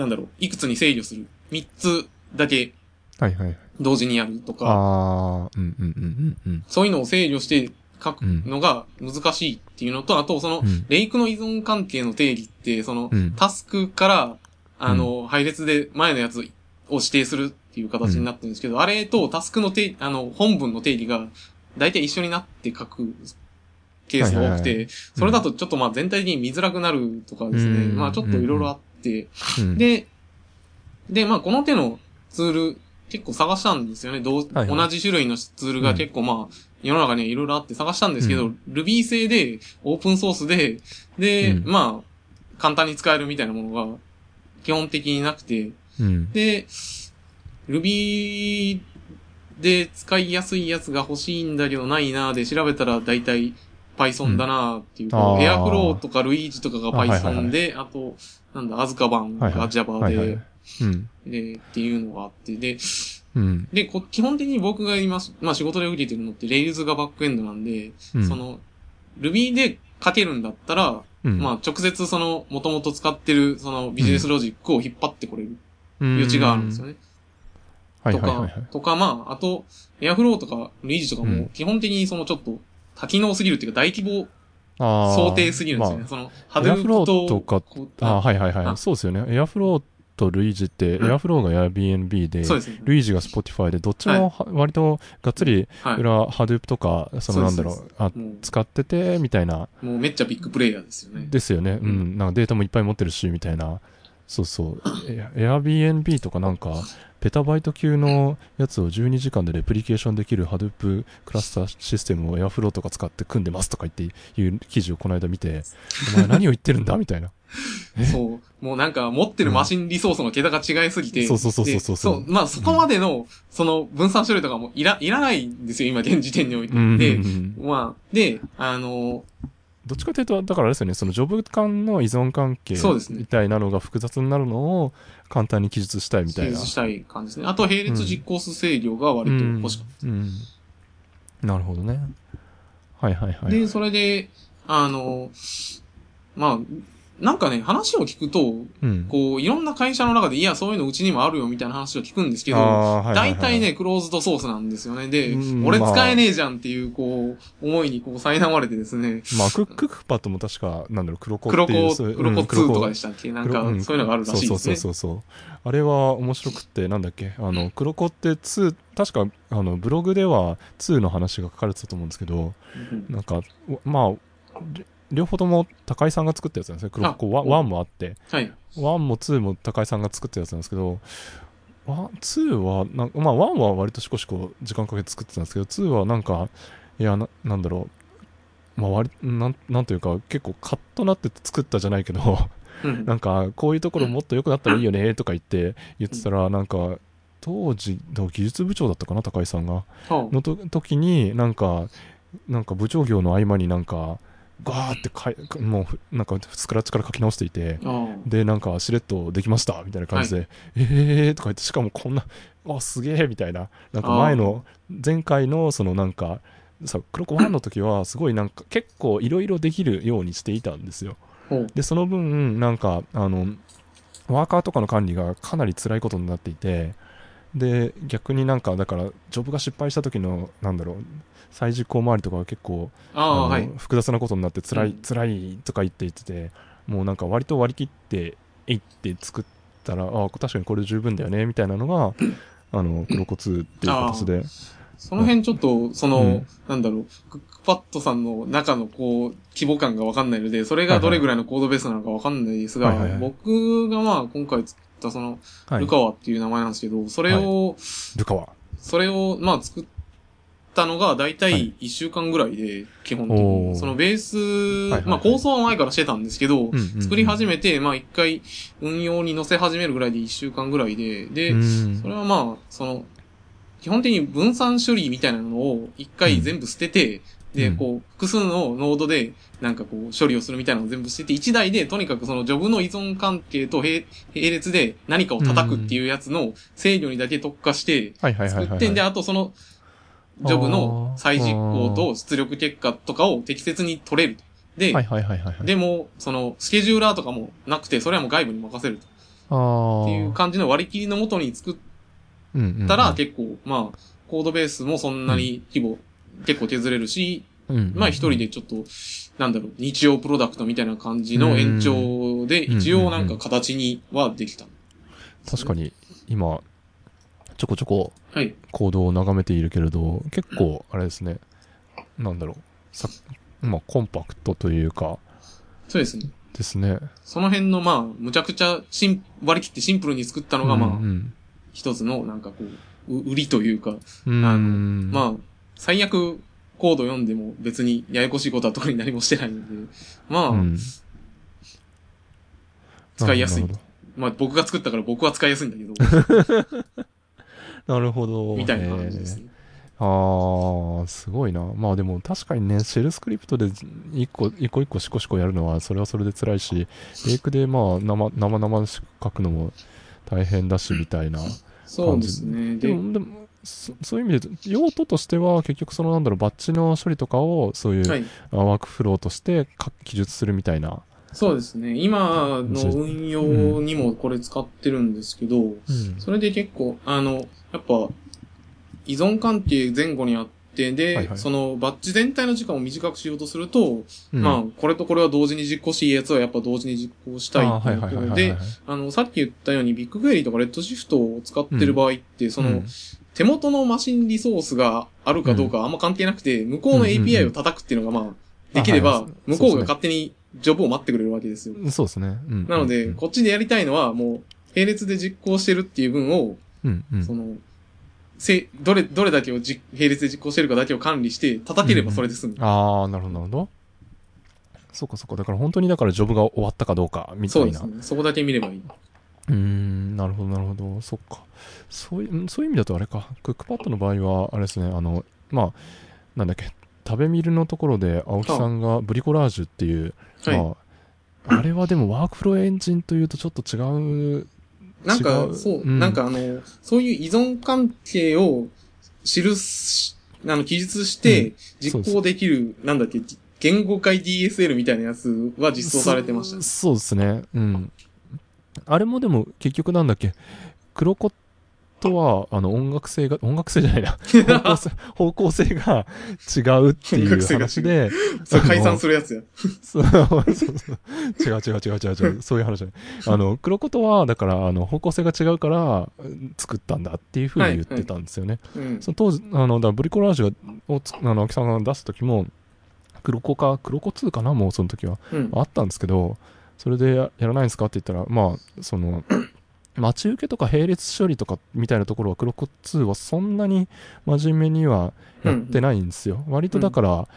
なんだろう、いくつに制御する？三つだけ、はいはい。同時にやるとか、ああ、うんうんうんうん。そういうのを制御して書くのが難しいっていうのと、あと、その、レイクの依存関係の定義って、その、タスクから、あの、配列で前のやつを指定するっていう形になってるんですけど、あれとタスクの定、あの、本文の定義が、大体一緒になって書くケースが多くて、それだとちょっとまあ全体的に見づらくなるとかですね、まあちょっといろいろあって、で、で、まあこの手のツール、結構探したんですよね。どう、はいはい、同じ種類のツールが結構まあ、世の中にはいろいろあって探したんですけど、うん、Ruby 製で、オープンソースで、で、うん。まあ、簡単に使えるみたいなものが、基本的になくて、うん、で、Ruby で使いやすいやつが欲しいんだけどないなで調べたら大体 Python だなっていう、あー。Airflow とか Luigi とかがあはいはいはい Python で、あと、なんだ、アズカバンがはいはい。Java はいはいで、うん。で、っていうのがあって、で、うん。で、こ基本的に僕が今、まあ仕事で受けてるのって Rails がバックエンドなんで、うんその、Ruby で書けるんだったら、うん、まあ直接その、元々使ってるそのビジネスロジックを引っ張ってこれるうん余地があるんですよね。はいとか、はいはいはい。とか、まあ、あと、Airflow とか Luigi とかうんも基本的にそのちょっと多機能すぎるっていうか大規模あー想定すぎるんですよね。まその、あ、Airflow とかこうああ、はいはいはい。あそうですよね。Airflow と Luigi って、うん Airflow が Airbnb で、そうですね。Luigi が Spotify で、どっちもは割とがっつりはい。裏、Hadoop とか、そのなんだろそうう、あ使ってて、みたいな、もうめっちゃビッグプレイヤーですよね。ですよね。ううんん。なんかデータもいっぱい持ってるし、みたいな。そうそう。エア Airbnb とかなんか、ペタバイト級のやつを12時間でレプリケーションできる Hadoop クラスターシステムを Airflow とか使って組んでますとか言っていう記事をこの間見て、お前何を言ってるんだ？みたいな。え？そう。もうなんか持ってるマシンリソースの桁が違いすぎて。そうそうそうそうそうでそう。まあそこまでの、その分散処理とかもいら、いらないんですよ、今現時点において。うんうんうで、んまあ、で、あの、どっちかというと、だからあれですよね、そのジョブ間の依存関係みたいなのが複雑になるのを簡単に記述したいみたいな。記述したい感じですね。あと、並列実行数制御が割と欲しかっうんうんなるほどね。はいはいはた。い。で、それで、あの、まあ、なんかね、話を聞くと、うん。こう、いろんな会社の中で、いや、そういうのうちにもあるよみたいな話を聞くんですけど、はいはいはい大体ね、クローズドソースなんですよね。でうん、俺まあ使えねえじゃんっていう、こう、思いにこう、苛まれてですね、まあ、ククックパッドも確か、なんだろう、黒子っ黒ていう。黒子うん2とかでしたっけ？なんか、黒そういうのがあるらしいですね。そうそうそうそう。あれは面白くって、なんだっけ、あの、黒子って2、確か、あの、ブログでは2の話が書かれてたと思うんですけど、うんなんか、まあ、り両方とも高井さんが作ったやつなんですね。黒子あ 1, 1もあって、はい。1も2も高井さんが作ったやつなんですけど、わ2はなんか、まあ1は割としこしこ時間かけて作ってたんですけど、2はなんか、いや、ななんだろう、まあ割、なん、なんというか、結構カッとなって作ったじゃないけど、うん なんか、こういうところもっと良くなったらいいよね、とか言って、言ってたら、なんか、当時、技術部長だったかな、高井さんが。はのと時に、なんか、なんか部長業の合間になんか、ガーってかい、もう、なんか、スクラッチから書き直していて、で、なんか、しれっとできました、みたいな感じで、えーとか言って、しかもこんな、あ、すげえ、みたいな。なんか前の、前回の、そのなんか、さ、黒子1の時は、すごいなんか、結構いろいろできるようにしていたんですよ。で、その分、なんか、あの、ワーカーとかの管理がかなり辛いことになっていて、で、逆になんか、だから、ジョブが失敗した時の、なんだろう、再実行周りとかは結構、あはい。複雑なことになって辛い、うん辛いとか言って言ってて、もうなんか割と割り切って、えいって作ったら、ああ、確かにこれで十分だよね、みたいなのが、あの、黒コツっていう形で。その辺ちょっと、その、うんなんだろう、クックパッドさんの中のこう、規模感がわかんないので、それがどれぐらいのコードベースなのかわかんないですが、はいはいはい僕がまあ今回作ったその、はい。ルカワっていう名前なんですけど、それを、ルカワ。それをまあ作ったのが大は体い1週間ぐらいで、基本的に。そのベース、はいはいまあ構想は前からしてたんですけど、うんうんうん作り始めて、まあ一回運用に載せ始めるぐらいで1週間ぐらいで、で、うんそれはまあ、その、基本的に分散処理みたいなのを一回全部捨てて、で、うんこう、複数のノードで、なんかこう、処理をするみたいなのを全部捨てて、一台で、とにかくそのジョブの依存関係と並並列で何かを叩くっていうやつの制御にだけ特化して、はいはいはいはいはい。作ってんで、あとその、ジョブの再実行と出力結果とかを適切に取れる。で、はいはいはいはいはい。でも、その、スケジューラーとかもなくて、それはもう外部に任せると。っていう感じの割り切りのもとに作ったら、結構、まあ、コードベースもそんなに規模、結構削れるし、うんうんうんまあ一人でちょっと、なんだろう、日曜プロダクトみたいな感じの延長で、うん一応なんか形にはできた。確かに、今、ちょこちょこはい。コードを眺めているけれど、結構、あれですね、なんだろう、さ、まあ、コンパクトというか、そうですね。ですね。その辺の、まあ、むちゃくちゃシン、割り切ってシンプルに作ったのが、まあ、うん一つの、なんかこう、う売りというか、うん。あのうんまあ、最悪、コード読んでも別にややこしいことは特に何もしてないので、まあ、うん使いやすいまあ僕が作ったから僕は使いやすいんだけど、ど。なるほど。みたいな感じですね。ああ、すごいな。まあでも確かにね、シェルスクリプトで一個一個一個シコシコやるのは、それはそれで辛いし、レイクでまあ生、生々しく書くのも大変だし、みたいな。そうですね。で、でも、でもそそういう意味で用途としては結局そのなんだろう、バッチの処理とかをそういう、はい。あワークフローとして書記述するみたいな。そうですね。今の運用にもこれ使ってるんですけど、うん。それで結構、あの、やっぱ、依存関係前後にあって、で、はいはいそのバッジ全体の時間を短くしようとすると、うんまあ、これとこれは同時に実行していいやつはやっぱ同時に実行したいいっていうで、あの、さっき言ったようにビッグクエリとかレッドシフトを使ってる場合って、その、うん手元のマシンリソースがあるかどうかはあんま関係なくて、向こうのうんうんうん API を叩くっていうのがまあ、できれば向こうが勝手にジョブを待ってくれるわけですよ。そうですね。うんなので、うんこっちでやりたいのは、もう、並列で実行してるっていう分を、うんうんその、せ、どれ、どれだけをじ並列で実行してるかだけを管理して、叩ければそれで済む。ああ、なるほど、なるほど。そうか、そうか。だから本当にだからジョブが終わったかどうか、みたいな。そうですね。そこだけ見ればいい。うーん、なるほど、なるほど。そっか。そういう、んそういう意味だとあれか。クックパッドの場合は、あれですね、あの、まあ、なんだっけ、食べミルのところで青木さんがブリコラージュっていう、はい。まあ、あれはでもワークフローエンジンというとちょっと違う。違なんか、うそう、うんなんかあの、そういう依存関係を記す、あの、記述して実行できる、なんだっけ、言語解 DSL みたいなやつは実装されてましたそうですね。うん。あれもでも結局なんだっけ、クロコットは、あの、音楽性が、音楽性じゃないな。方向性方向性が違うっていう話で、それ解散するやつや。そうそうそう違う違う違う違う違う、そういう話じゃない。あの、黒子とは、だから、あの、方向性が違うから、うん作ったんだっていうふうに言ってたんですよね。うん。その当時、あの、だからブリコラージュをつ、あの、秋さんが出す時も、黒子か、黒子2かな、もうその時は。うん。あったんですけど、それでややらないんですか？って言ったら、まあ、その、待ち受けとか並列処理とかみたいなところは、黒子2はそんなに真面目にはやってないんですよ。割とだから、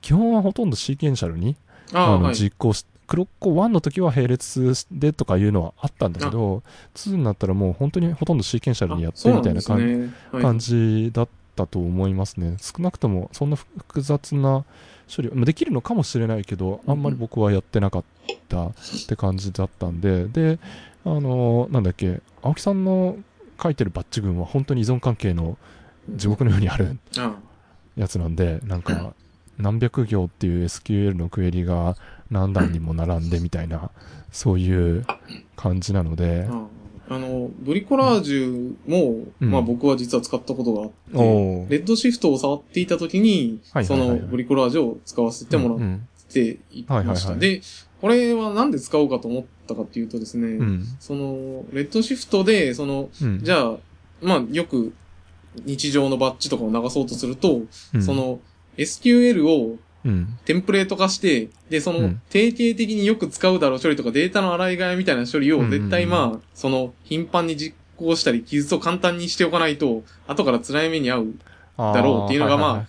基本はほとんどシーケンシャルに、ああ、あのはい。実行し、黒子1の時は並列でとかいうのはあったんだけど、2になったらもう本当にほとんどシーケンシャルにやってみたいな感じだったと思いますね。少なくともそんな複雑な処理はまあできるのかもしれないけど、あんまり僕はやってなかったって感じだったんで、で、あの、なんだっけ、青木さんの書いてるバッチ群は本当に依存関係の地獄のようにあるあやつなんで、なんか、何百行っていう SQL のクエリが何段にも並んでみたいな、そういう感じなのであ、の、ブリコラージュも、うんまあ僕は実は使ったことがあって、レッドシフトを触っていた時に、そのブリコラージュを使わせてもらっうんていました。で、これはなんで使おうかと思ったかっていうとですね、うん。その、レッドシフトで、その、うん。じゃあ、まあよく日常のバッジとかを流そうとすると、うんそ、の SQL をうん。テンプレート化して、で、そのうん、定型的によく使うだろう処理とかデータの洗い替えみたいな処理を絶対まあ、その、頻繁に実行したり、記述を簡単にしておかないと、後から辛い目に遭う、だだろうっていうのがまああ、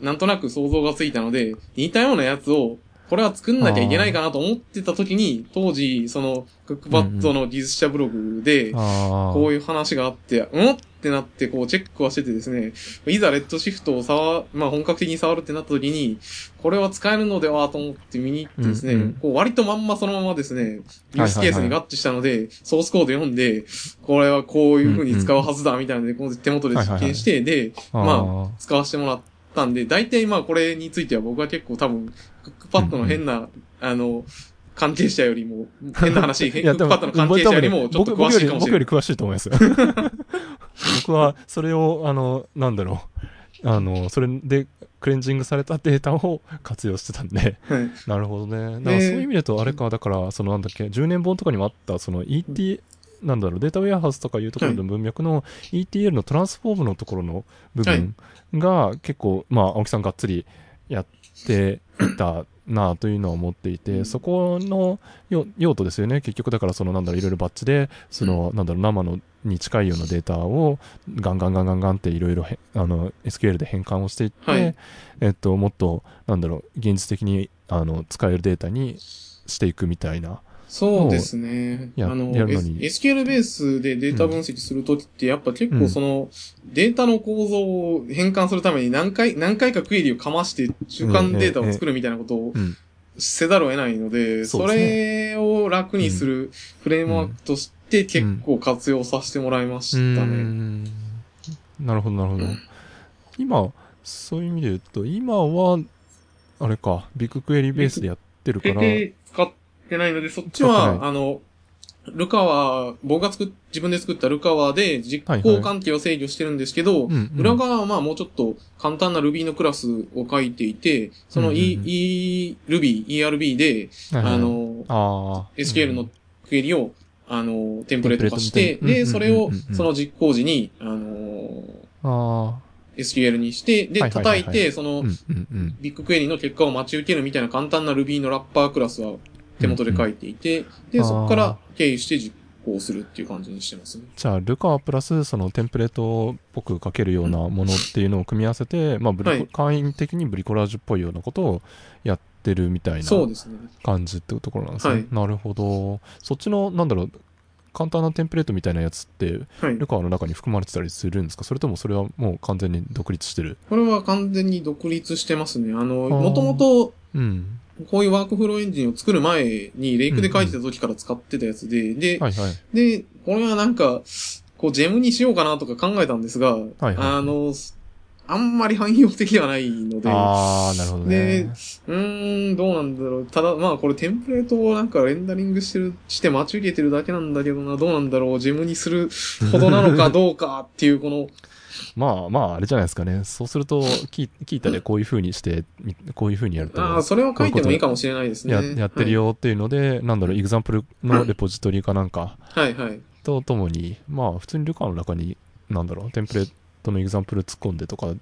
なんとなく想像がついたので、似たようなやつを、これは作んなきゃいけないかなと思ってた時に、当時、その、クックパッドの技術者ブログで、あこういう話があって、うん？ってなって、こう、チェックはしててですね、いざレッドシフトを触、まあ本格的に触るってなった時に、これは使えるのではと思って見に行ってですね、うんうんこう割とまんまそのままですね、ユはいースケースに合致したので、ソースコード読んで、これはこういう風に使うはずだ、みたいなので、こう手元で実験して、で、あ。ま使わせてもらったんで、大体まあこれについては僕は結構多分、クックパッドの変な、あの、関係者よりも、変な話、クックパッドの関係者よりもちょっと詳しいかもしれない。僕より詳しいと思いますよ。僕は、それを、あの、なんだろう。あの、それで、クレンジングされたデータを活用してたんで、はいなるほどね。だからそういう意味だと、あれか、だから、そのなんだっけ、10年本とかにもあった、その ET、なんだろう、データウェアハウスとかいうところの文脈の ETL のトランスフォームのところの部分が結構、まあ、青木さんがっつりやっていたなというのは思っていて、そこの用用途ですよね。結局だからそのなんだろう、いろいろバッチで、そのなんだろう、生のに近いようなデータをガンガンガンガンガンっていろいろへあの SQL で変換をしていって、はいえっと、もっと、なんだろう、現実的にあの使えるデータにしていくみたいな。そうですね。やあの、SQL ベースでデータ分析するときって、やっぱ結構その、データの構造を変換するために何回、何回かクエリをかまして中間データを作るみたいなことをうん。せざるを得ないので、それを楽にするフレームワークとして結構活用させてもらいましたね。ん。なるほど、なるほど。今、そういう意味で言うと、今は、あれか、ビッグクエリベースでやってるから、てないので、そっちは、なあの、ルカワ、僕が作っ、自分で作ったルカワで実行関係を制御してるんですけど、うんうん。裏側はまあもうちょっと簡単な Ruby のクラスを書いていて、その E、うんうんうん。E、Ruby、ERB で、はいはい。あ、の、あー。SQL のクエリを、あの、テンプレート化して、で、それをその実行時に、あの、あ SQL にして、で、はいはいはいはい。叩いて、その。ビッグクエリの結果を待ち受けるみたいな簡単な Ruby のラッパークラスは手元で書いていて、で、あーそこから経由して実行するっていう感じにしてますね。じゃあ、ルカワプラス、そのテンプレートっぽく書けるようなものっていうのを組み合わせて、まあブリコ、はい簡易的にブリコラージュっぽいようなことをやってるみたいな。感じっていうところなんですね。はいなるほど。そっちの、なんだろう、簡単なテンプレートみたいなやつって、はい。ルカワの中に含まれてたりするんですか？それともそれはもう完全に独立してる？これは完全に独立してますね。あの、もともと、うん。こういうワークフローエンジンを作る前に、レイクで書いてた時から使ってたやつで、で、はいはい。で、これはなんか、こう、ジェムにしようかなとか考えたんですが、はいあの、あんまり汎用的ではないので、ああ、なるほどでね。、うーん、どうなんだろう。ただ、まあこれテンプレートをなんかレンダリングしてる、して待ち受けてるだけなんだけどな、どうなんだろう。ジムにするほどなのかどうかっていう、この、まあまあ、あれじゃないですかね。そうすると、キーキータでこういう風にして、みこういう風にやると、ああ、それは書いてもいいかもしれないですね。ややってるよっていうので、なんだろう、エグザンプルのレポジトリかなんかはい。はいはい。とともに、まあ、普通にルカの中に、なんだろう、テンプレートのエグザンプル突っ込んでとか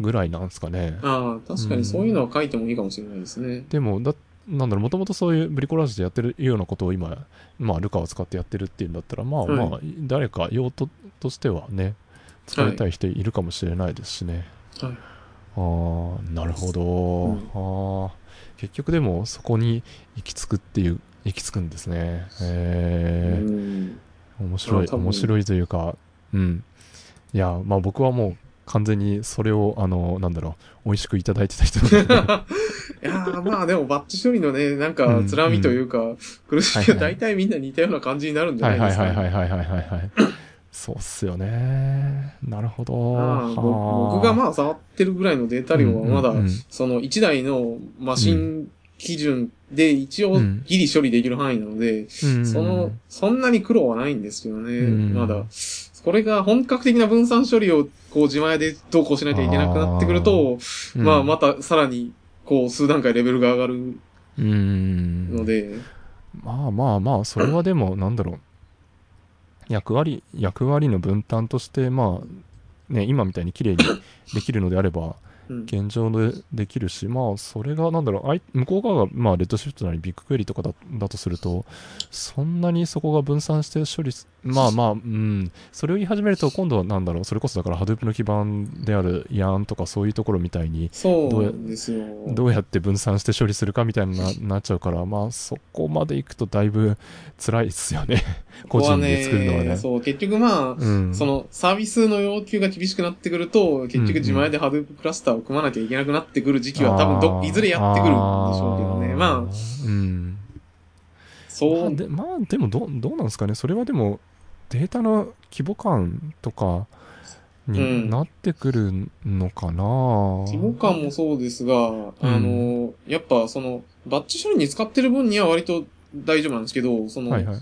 ぐらいなんですかね。ああ、確かにそういうのは書いてもいいかもしれないですね。でも、だなんだろう、もともとそういうブリコラージュでやってるようなことを今、まあ、ルカを使ってやってるっていうんだったら、まあはいまあ、誰か用途としてはね、使いたい人いるかもしれないですしね。はい。ああ、なるほど。うんああ、結局でもそこに行き着くっていう、行き着くんですね。へえ、うん面白い、面白いというか、うん。いや、まあ僕はもう完全にそれを、あの、なんだろう、美味しくいただいてた人なので いやーまあでもバッチ処理のね、なんかうん、つらみというか、苦しみははいはい 大体みんな似たような感じになるんじゃはないいですか。はいはいはいはいはいはいはい。そうっすよね。なるほど。僕がまあ触ってるぐらいのデータ量はまだその1台のマシン基準で一応うんギリ処理できる範囲なので、うんその、そんなに苦労はないんですけどね、うんまだ。これが本格的な分散処理をこう自前でどうこうしなきゃいけなくなってくると、うんまあまたさらにこう数段階レベルが上がるうん。ので、まあまあまあ、それはでも、なんだろう。役割、役割の分担として、まあ、ね、今みたいに綺麗に できるのであれば、うん。現状でできるし、まあ、それが、なんだろう、あい向こう側が、まあ、レッドシフトなりビッグクエリとかだだとすると、そんなにそこが分散して処理す、まあまあ、うん、それを言い始めると、今度はなんだろう、それこそだから、Hadoop の基盤である YARN とかそういうところみたいに、そうなんですよ。どうやって分散して処理するかみたいにななっちゃうから、まあ、そこまでいくとだいぶ辛いですよね。個人で作るのはね。そう、結局まあ、うん。そのサービスの要求が厳しくなってくると、結局自前で Hadoop クラスターを組まなきゃいけなくなってくる時期は多分どあーいずれやってくるんでしょうけどね。まあ、あ、うん。まそう、あでまあ、でもどう、どうなんですかね。それはでも、データの規模感とかうんになってくるのかな、規模感もそうですが、あの、やっぱその、バッチ処理に使ってる分には割と大丈夫なんですけど、その、はいはい。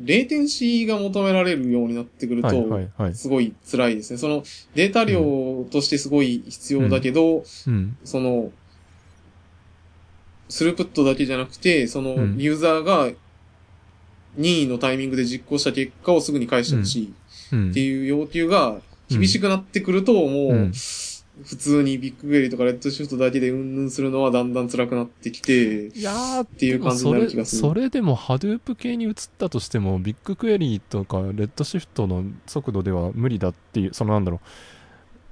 レイテンシーが求められるようになってくると、はいはいはい。すごい辛いですね。その、データ量としてすごい必要だけど、うん。その、スループットだけじゃなくて、そのう、んユーザーが任意のタイミングで実行した結果をすぐに返してほしいうん。っていう要求が厳しくなってくると、もう、うん。普通にビッグクエリとかレッドシフトだけでうんぬんするのはだんだん辛くなってきて、いやーっていう感じになる気がする。それそれでも Hadoop 系に移ったとしてもビッグクエリとかレッドシフトの速度では無理だっていうそのなんだろ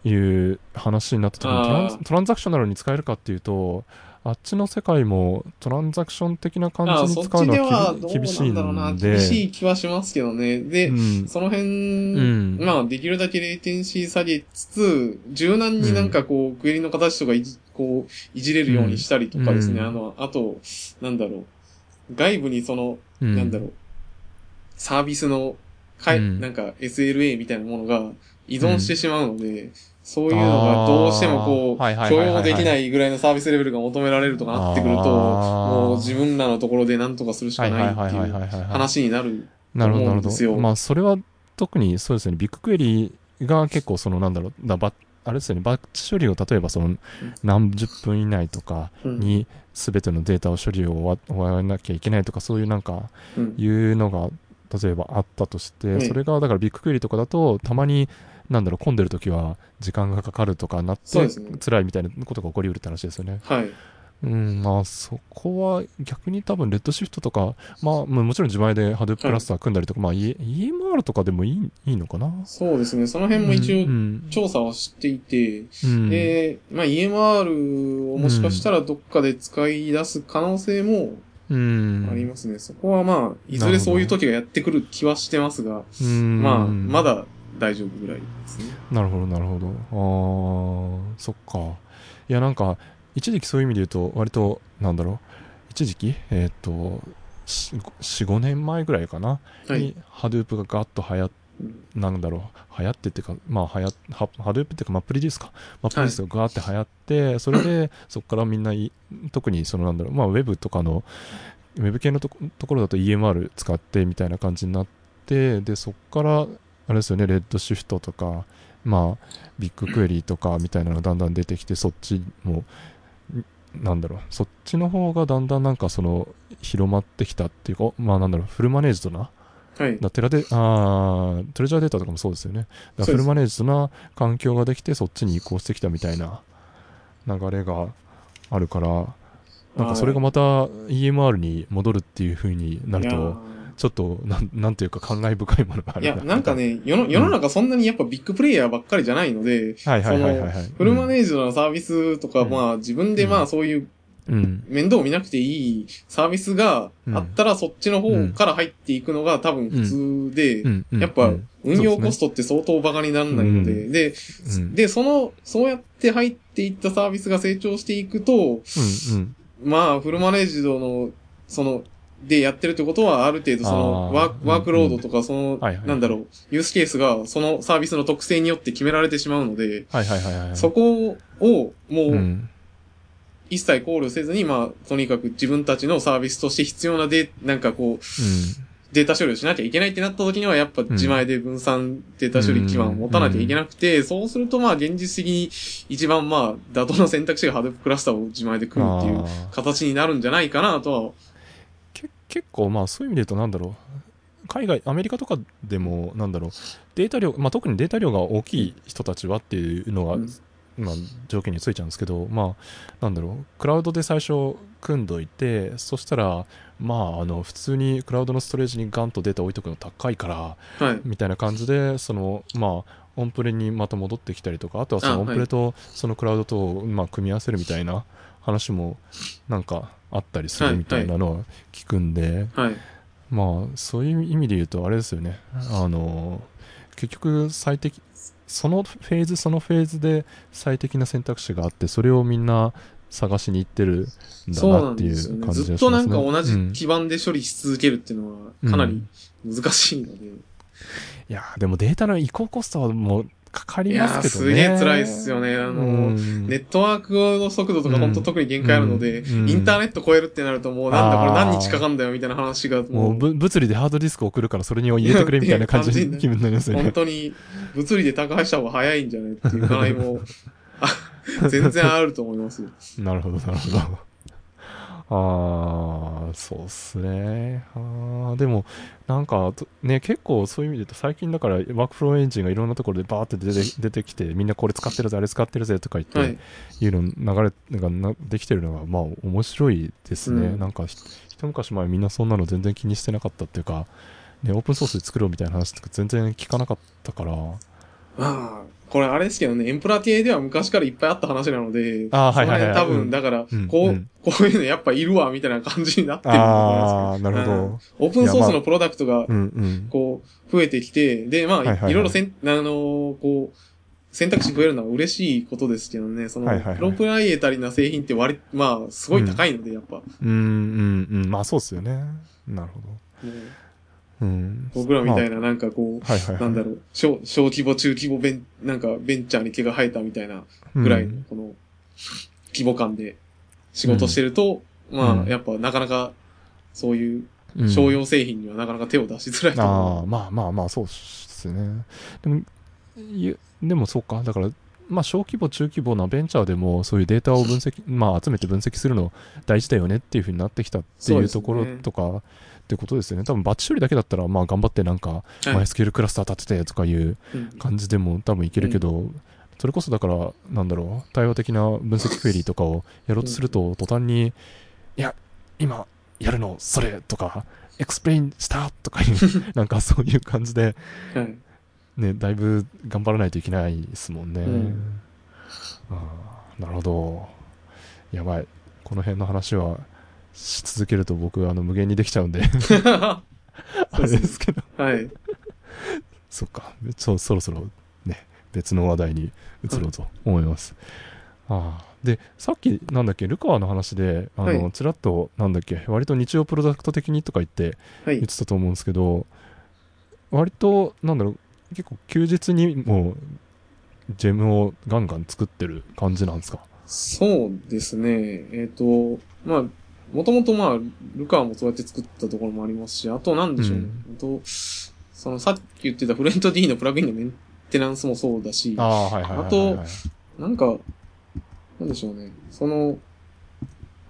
ういう話になった時にトランあートランザクショナルに使えるかっていうとあっちの世界もトランザクション的な感じに使うのは厳厳しいなんだろうな。厳しい気はしますけどね。で、うんその辺、んまあ、できるだけレイテンシー下げつつ、柔軟になんかこう、クエリの形とかいじ、こう、いじれるようにしたりとかですね。うんあの、あと、なんだろう。外部にその、うんなんだろう。サービスの、かい、うんなんか SLA みたいなものが依存してしまうので、そういうのがどうしてもこう、許容できないぐらいのサービスレベルが求められるとかなってくると、もう自分らのところで何とかするしかないってはいうはいはいはいはい話になる。なるほど、なるほ思うんですよ。ど。まあ、それは特にそうですね、ビッグクエリが結構その、なんだろう、だばあれですよね、バッチ処理を例えばその、何十分以内とかうんに全てのデータを処理を終わらなきゃいけないとか、そういうなんか、うん。いうのが、例えばあったとして、うん。それがだからビッグクエリとかだと、たまに、なんだろう、混んでる時は時間がかかるとかなって、辛いみたいなことが起こりうるって話ですよね。はい。うん、まあそこは逆に多分レッドシフトとか、まあももちろん自前で Hadoop クラスター組んだりとか、まあ E- EMR とかでもいいいいのかな？そうですね。その辺も一応うん調査はしていて、うんで、まあ EMR をもしかしたらどっかで使い出す可能性もうんありますね。そこはまあ、いずれそういう時がやってくる気はしてますが、うんまあ、まだ大丈夫ぐらいですね。なるほどなるほど。あーそっか。いやなんか一時期そういう意味で言うと割となんだろう。一時期えっ、と45年前ぐらいかな、はい。に Hadoop がガッと流行っうんなんだろう、流行ってっていうか、まあ、はやハハドゥープっていうか、まあ、プリデュースか。まあ、プリデュースがガーって流行って、それで、そこからみんない、特にそのなんだろう、まあ、ウェブとかの、ウェブ系のとこところだと EMR 使ってみたいな感じになって、で、そこから、あれですよね、レッドシフトとか、まあ、ビッグクエリーとかみたいなのがだんだん出てきて、そっちも、んなんだろう、そっちの方がだんだんなんかその、広まってきたっていうか、まあなんだろう、フルマネージドな、はい。だテラデあートレジャーデータとかもそうですよね。だフルマネージドな環境ができて、そっちに移行してきたみたいな流れがあるから、なんかそれがまた EMR に戻るっていう風になると、ちょっとなん、なんていうか感慨深いものがあるいや、なんか、ね、世の世の中そんなにやっぱビッグプレイヤーばっかりじゃないので、はいはいはい。フルマネージドなサービスとか、うん。まあ自分でまあそういううん。面倒を見なくていいサービスがあったらそっちの方から入っていくのが多分普通で。やっぱうん。運用コストって相当バカにならないので、うで、うん。で、その、そうやって入っていったサービスが成長していくと。まあ、フルマネージドの、その、でやってるってことは、ある程度そのワーク、ワークロードとか、その、なんだろう、ユースケースが、そのサービスの特性によって決められてしまうので、はいはいはいはい。そこを、もうう、ん。一切考慮せずに、まあ、とにかく自分たちのサービスとして必要なで、なんかこう、データ処理をしなきゃいけないってなった時には、やっぱ自前で分散データ処理基盤を持たなきゃいけなくて、そうするとまあ現実的に一番まあ妥当な選択肢がハープクラスターを自前で組むっていう形になるんじゃないかなとは、け結構まあそういう意味で言うとなんだろう。海外アメリカとかでもなんだろう。データ量、まあ、特にデータ量が大きい人たちはっていうのが、うん。まあ、条件についちゃうんですけどまあなんだろう。クラウドで最初組んどいてそしたらまああの普通にクラウドのストレージにガンとデータ置いとくの高いからはい。みたいな感じでそのまあオンプレにまた戻ってきたりとかあとはそあのオンプレとそのクラウドとをまあ組み合わせるみたいな話もなんかあったりするみたいなのは聞くんで、はい。まあそういう意味で言うとあれですよねあの結局最適そのフェーズそのフェーズで最適な選択肢があってそれをみんな探しに行ってるんだななっていんですよね。う感じずっとなんがしますね。か同じうん基盤で処理し続けるっていうのはかなり難しいので。いやでもデータの移行コストはもうかかりますけどね。いやーすげえ辛いっすよねあのうんネットワークの速度とかうん本当特に限界あるので、うんインターネット超えるってなるともうなんだこれ何日かかんだよみたいな話がももううぶ物理でハードディスク送るからそれに入れてくれみたいな感じの 気分になりますよ本ね。当に物理で宅配した方が早いんじゃないっていう課題もあ 全然あると思いますよ。なるほど、なるほど。ああ、そうっすね。ああ、でも、なんか、とね、結構そういう意味で言うと、最近だから、ワークフローエンジンがいろんなところでバーって出て出てきて、みんなこれ使ってるぜ、あれ使ってるぜとか言って、はいい、うの流れがなできてるのが、まあ、面白いですね。うんなんか、ひ一昔前みんなそんなの全然気にしてなかったっていうか、ね、オープンソースで作ろうみたいな話とか全然聞かなかったから、まあ、これあれですけどね、エンプラ系では昔からいっぱいあった話なので、あーはいはいはい多分、うんだから、うんこう、うんこういうのやっぱいるわ、みたいな感じになってるああ、なるほど。うんオープンソースのプロダクトが。こう、増えてきて、で、まあ、いろいろせん、あのーこう、選択肢増えるのは嬉しいことですけどね、その、プロプライエータリーな製品って割、まあ、すごい高いので、やっぱ。うんうんうん。まあそうっすよね。なるほど。もううん。僕らみたいな。な、なんかこう、はいはいはい。なんだろう、小、小規模、中規模ベン、なんかベンチャーに毛が生えたみたいなぐらいの、この、規模感で仕事してると、まうんあ、やっぱなかなか、そういううん商用製品にはなかなか手を出しづらいとあ思あ、まあまあまあ、そうっすね。でも、ゆでもそうか。だから、まあ小規模、中規模なベンチャーでもそういうデータを分析、まあ集めて分析するの大事だよねっていうふうになってきたっていうところとか、ってことですよね。多分バッチ処理だけだったら、まあ頑張ってなんか、う。はい MySQL クラスター立ててとかいううん感じでも多分いけるけど、それこそだから、なんだろう、対話的な分析クエリとかをやろうとすると、途端に、いや、今やるのそれとか、 explain したとかいう、なんかそういう感じで、はい。ね、だいぶ頑張らないといけないですもんね。うんあーなるほど。やばい。この辺の話はし続けると僕、あの、無限にできちゃうんで、あれですけど。はい。そっか。そそろそろね、別の話題に移ろうと思います。ああで、さっき、なんだっけ、ルカワの話で、あの、はいちらっと、なんだっけ、割と日曜プロダクト的にとか言ってはい言っ。てたと思うんですけど、割と、なんだろう、結構休日にもう、ジェムをガンガン作ってる感じなんですか？そうですね。えっ、と、まあ、もともとまあ、ルカワもそうやって作ったところもありますし、あとなんでしょうね。うんあと、そのさっき言ってたフレント D のプラグインのメンテナンスもそうだし、ああ、はいはいはいはいはい。あとなんか、なんでしょうね。その、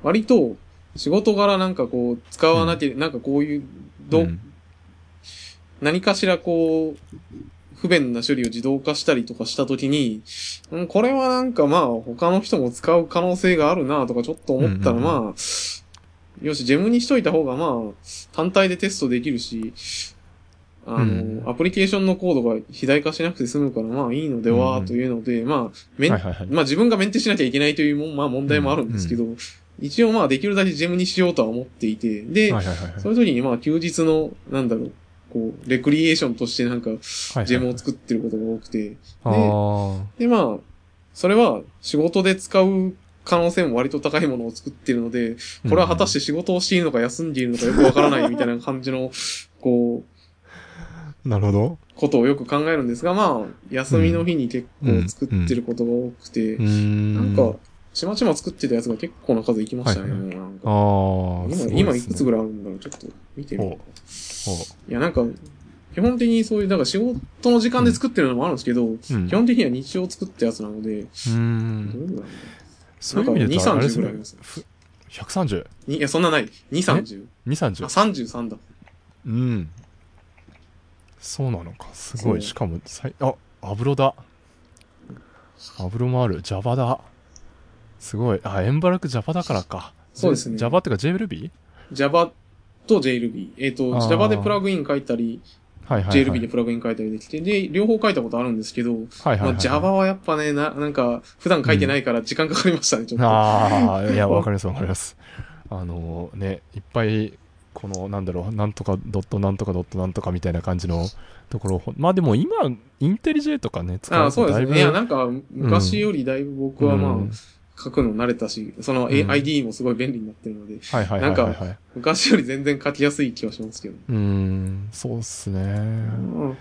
割と仕事柄なんかこう、使わなきゃ、なんかこういう、ど、うん何かしらこう、不便な処理を自動化したりとかしたときに、うんこれはなんかまあ他の人も使う可能性があるなとかちょっと思ったらうんうんまあ、よし、ジェムにしといた方がまあ単体でテストできるし、あの、うんアプリケーションのコードが肥大化しなくて済むからまあいいのではうんというので、まあ、メンはいはいはい。まあ自分がメンテしなきゃいけないというもんまあ問題もあるんですけど、一応まあできるだけジェムにしようとは思っていて、で、はいはいはいはい。そういう時にまあ休日の、なんだろう、こう、レクリエーションとしてなんか、はいはいジェムを作ってることが多くて、ああ。でまあ、それは仕事で使う可能性も割と高いものを作ってるので、これは果たして仕事をしているのか休んでいるのかよくわからないみたいな感じの、こう、なるほど。ことをよく考えるんですが、まあ、休みの日に結構作ってることが多くて。なんか、ちまちま作ってたやつが結構な数いきましたね、はいもうなんか。ああ。今、今いくつぐらいあるんだろうちょっと見てみよういや、なんか、基本的にそういう、なんか仕事の時間で作ってるのもあるんですけど、ううん。基本的には日常作ったやつなので、うーんど。れぐらいそういう意味で言うと、2 30あれですねぐらいあります。ふ 130?230? にいや、そんなない。2、30。あ、33だ。うん。そうなのか。すごい。しかも、さいあ、アブロだ。アブロもある。Java だ。すごい。あ、エンバラク Java だからか。そうですね Java ってか JLB? Java と JLB。えっ、ー Java でプラグイン書いたり、はいはい、はい。JLB でプラグイン書いたりできて、で、両方書いたことあるんですけど、はいはい、はい。まあ、Java はやっぱね、な、なんか、普段書いてないから時間かかりましたね、ちょっと。ああ、いや、わかりますわかります。あのね、いっぱい、この、なんだろう、なんとか、ドットなんとかドットなんとかみたいな感じのところを、まあでも今、インテリジェとかね、使ああ、うとだいぶ、そうですね。いや、なんか、昔よりだいぶ僕はまあ、うん書くの慣れたし、その、うん ID もすごい便利になってるので、はいはいはいはい、はい。なん昔より全然書きやすい気はしますけど。うーん、そうっすね。うん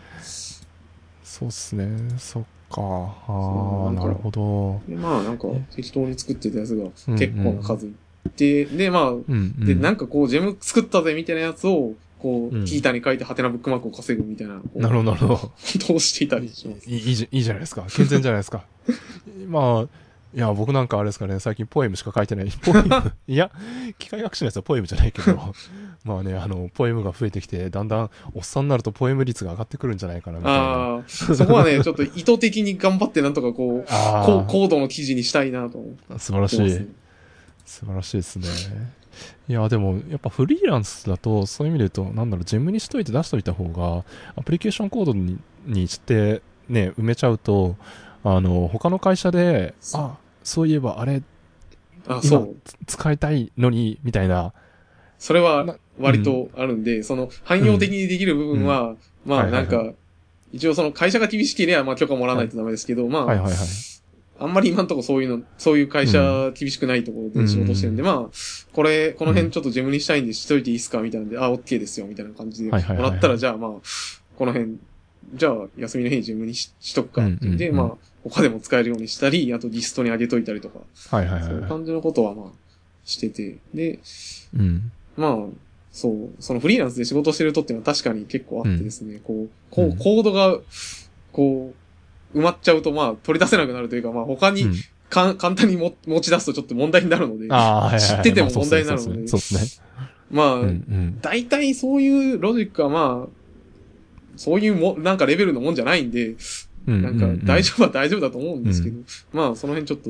そうっすね。そっか。ああ、なるほど。で、まあなんかえ適当に作ってたやつがうん結構な数いて、で、まあ、うん、うん。で、なんかこう、ジェム作ったぜみたいなやつを、こう、うんキータに書いてハテナブックマークを稼ぐみたいな、なるほど、なるほど。ことをしていたりします。いいいいじゃないですか。健全じゃないですか。まあ、いや、僕なんかあれですかね、最近ポエムしか書いてない。ポエム？いや、機械学習のやつはポエムじゃないけど、まあね、あの、ポエムが増えてきて、だんだんおっさんになるとポエム率が上がってくるんじゃないかな、みたいな。ああ、そこはね、ちょっと意図的に頑張ってなんとかこう、あーこう高度の記事にしたいなと思って素晴らしい。素晴らしいですね。いや、でも、やっぱフリーランスだと、そういう意味で言うと、なんだろう、ジェムにしといて出しといた方が、アプリケーションコードににして、ね、埋めちゃうと、あの、他の会社で、あ、そういえばあれ、あ、う。使いたいのに、みたいな。それはな割とあるんで、その汎用的にできる部分は、まあはいははい。ないんか、一応その会社が厳しければまあ許可もらわないとダメですけど、まあ、はいはいはい。あんまり今んとこそういうの、そういう会社厳しくないところで仕事してるんで、まあ、これ、この辺ちょっとジェムにしたいんでしといていいですか？みたいなんで、あ、OK ですよ、みたいな感じで、もはいはいはいはい。らったら、じゃあまあ、この辺、じゃあ休みの日にジェムにししとくかって言まあ、他でも使えるようにしたり、あとリストに上げといたりとか、はいはいはいはい。そういう感じのことはまあ、してて、で、うん。まあ、そう、そのフリーランスで仕事してるとっていうのは確かに結構あってですね、こう、こうんう、コードが、こう、埋まっちゃうと、まあ、取り出せなくなるというか、まあ、他に、うんか簡単にも持ち出すとちょっと問題になるので、ああ、はいはいはい。知っててもまあ問題になるのでそうですね。そうですね。まあ、うんうん。大体そういうロジックはまあ、そういうも、なんかレベルのもんじゃないんで、うんなんか大丈丈夫は大丈夫だと思うんですけど、まあその辺ちょっと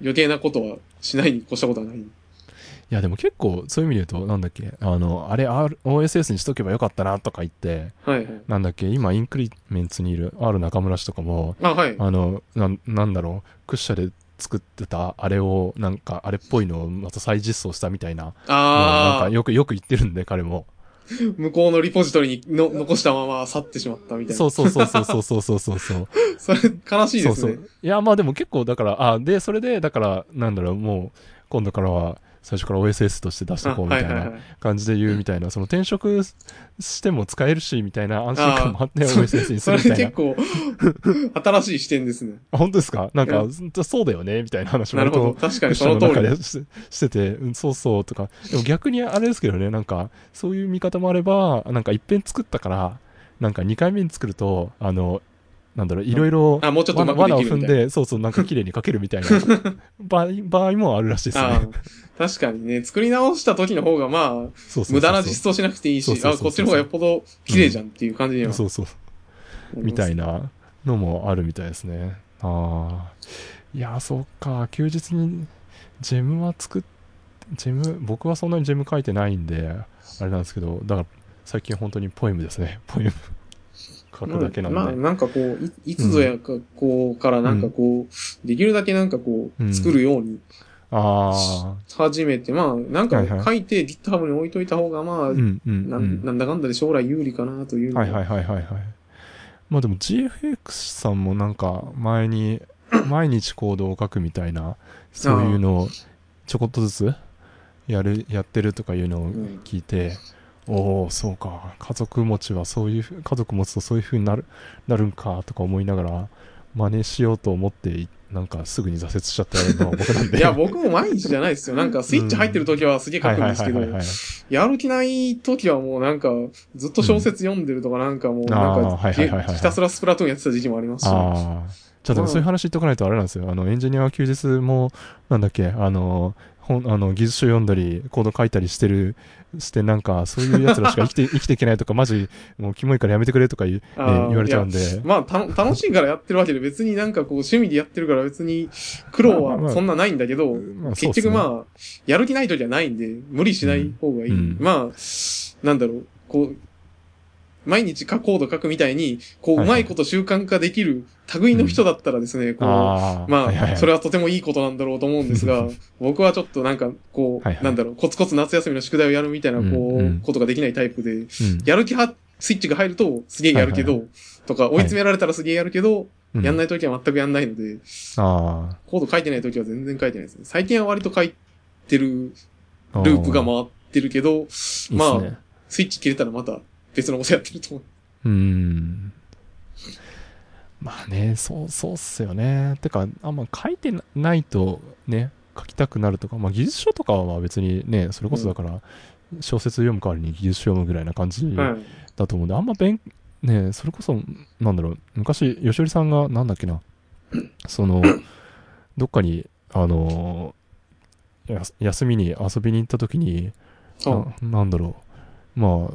余計なことはしないに越したことはない。いや、でも結構、そういう意味で言うと、なんだっけ、あの、あれ、R、OSS にしとけばよかったなとか言って、はいはい。なんだっけ、今、インクリメンツにいる R 中村氏とかも、あ、はい。あの、なん、なんだろう、クッシャで作ってたあれを、なんか、あれっぽいのをまた再実装したみたいな、なんあかよく、よく言ってるんで、彼も。あ、向こうのリポジトリにの残したまま去ってしまったみたいな。そうそうそうそうそうそうそうそうそう。それ悲しいですね。そうそう。いや、まあでも結構、だから、あ、で、それで、だから、なんだろう、もう、今度からは、最初から OSS として出してあこうみたいな。感じで言うみたいな、その転職しても使えるし、みたいな安心感もあってあ OSS にすそれるみたいな結。構、新しい視点ですね。あ本当ですか？なんか、そうだよねみたいな話をなるほ確かにその通りし してて、うん、そうそうとか。でも逆にあれですけどね、なんか、そういう見方もあれば、なんか一遍作ったから、なんか二回目に作ると、あの、なんだろう、いろいろ、あ、もうちょっとうまく罠を。踏んで、そうそう、なんか綺麗に書けるみたいな 場合場合もあるらしいですあね。確かにね、作り直した時の方がまあ、無駄な実装しなくていいし、あ、こっちの方がよっぽど綺麗じゃんっていう感じには。そうそう。みたいなのもあるみたいですね。ああ。いや、そっか。休日にジェムは作っ、ジェム、僕はそんなにジェム書いてないんで、あれなんですけど、だから最近本当にポエムですね。ポエム書くだけなんで。まあ、なんかこう、いいつぞやか、こう、からなんかこう、できるだけなんかこうんう、作るようにあ始めて、まあ、なんか書いて GitHub に置いといた方が、まああ。う、んうん、なうんだかんだで将来有利かなというのはいはいはいはいはい。まあでも GFX さんもなんか前に 毎日コードを書くみたいな、そういうのをちょこっとずつやる、やってるとかいうのをうん聞いて、おおそうか、家族持ちはそういうふ、家族持つとそういう風になる、なるんかとか思いながら真似しようと思ってい、なんかすぐに挫折しちゃったのは僕なんで。いや、僕も毎日じゃないですよ。なんかスイッチ入ってる時はすげえ書くんですけど。やる気ない時はもうなんか、ずっと小説読んでるとかなんかもう、なんか、ひたすらスプラトゥーンやってた時期もありますし。ああ。じゃあでもそういう話言っとかないとあれなんですよ。あの、エンジニアは休日も、なんだっけ、あの、本、あの、技術書読んだり、コード書いたりしてる、してなんか、そういう奴らしか生きて、生きていけないとか、マジ、もうキモいからやめてくれとか言言われちゃうんで。まあ、た、楽しいからやってるわけで別になんかこう趣味でやってるから別に苦労まあまあはそんなないんだけど、まあ結局まあ、やる気ない時はないんで、無理しない方がいい。うんうんまあ、なんだろう、こう、毎日書コード書くみたいに、こう、うまいこと習慣化できる類の人だったらですね、こう。まあ、それはとてもいいことなんだろうと思うんですが、僕はちょっとなんか、こう、なんだろう、コツコツ夏休みの宿題をやるみたいな、こう、ことができないタイプで、うん。やる気は、スイッチが入るとすげえやるけど、はいとか、追い詰められたらすげえやるけど、うん。やんないときは全くやんないので、あコード書いてないときは全然書いてないですね。最近は割と書いてるあ。ループが回ってるけど、まあ、スイッチ切れたらまた別のことやってると思う。うーん。まあね、そう、そうっすよね。てか、あんま書いてないとね、書きたくなるとか、まあ技術書とかは別にね、それこそだから、小説読む代わりに技術書読むぐらいな感じはい。だと思うんで、あんま勉、ね、それこそ、なんだろう、昔、吉織さんが、なんだっけな、その、どっかに、あの、や休みに遊びに行った時に。ななんだろう。まあ、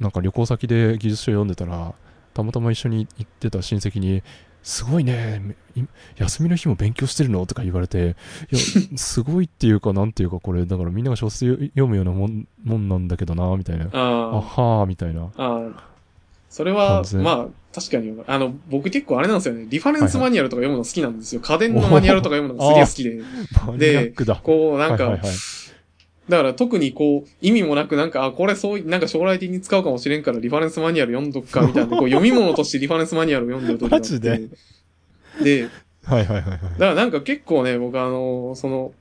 なんか旅行先で技術書読んでたら、たまたま一緒に行ってた親戚に、すごいね、い休みの日も勉強してるの？とか言われて、いや、すごいっていうか、なんていうか、これ、だからみんなが小説読むようなもんもんなんだけどな、みたいな。ああはー、みたいな。あ、ああ。それはまあ、確かに、あの、僕結構あれなんですよね。リファレンスマニュアルとか読むの好きなんですよ。家電のマニュアルとか読むのがすげえ好きで。マニアックだ。こう、なんか、はいはいはい、だから特にこう、意味もなくなんか、あ、これそうい、なんか将来的に使うかもしれんからリファレンスマニュアル読んどくか、みたいな、こう読み物としてリファレンスマニュアルを読んでる時。マジで？で、はいはいはいはい。だからなんか結構ね、僕あの、その、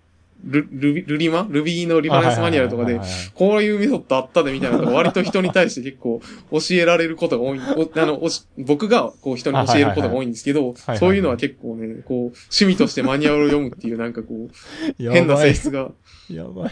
ル、ルビ、ルリマ？ルビーのリファレンスマニュアルとかでこういうメソッドあったでみたいなのが割と人に対して結構教えられることが多い。おあの、おし僕がこう人に教えることが多いんですけどそういうのは結構ね、こう、趣味としてマニュアルを読むっていうなんかこう、変な性質が。やばい。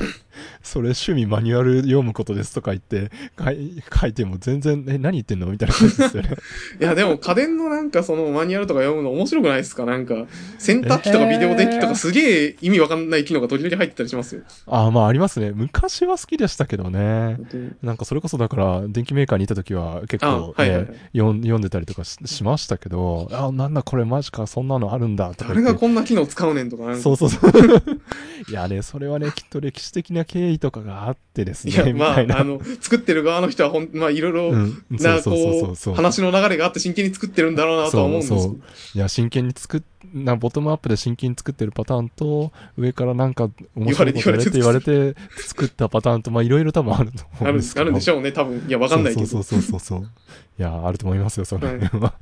それ趣味マニュアル読むことですとか言って、書い書いても全然、え、何言ってんのみたいな感じですよね。いや、でも家電のなんかそのマニュアルとか読むの面白くないですか？なんか、洗濯機とかビデオデッキとかすげえ意味わかんない機能が時々入ってたりしますよ。ああ、まあありますね。昔は好きでしたけどね。なんかそれこそだから、電気メーカーにいた時は結あ構、はいはいはいね読んでたりとかししましたけど、あなんだこれマジか、そんなのあるんだ、とか誰。がこんな機能使うねんとか。そうそうそう。いやね、それはね、きっと歴史的な経緯とかがあってですね、いや、まあ。あの、作ってる側の人はほん、まあ、いろいろ、な、こう。話の流れがあって真剣に作ってるんだろうなとは思うんですけどいや、真剣に作っ、な、ボトムアップで真剣に作ってるパターンと、上からなんか面白いことやれって言言われて作ったパターンと、まあいろいろ多分あると思うんですけど。あるんでしょうね、多分。いや、わかんないけど。そうそうそうそうそう。いや、あると思いますよ、その辺は。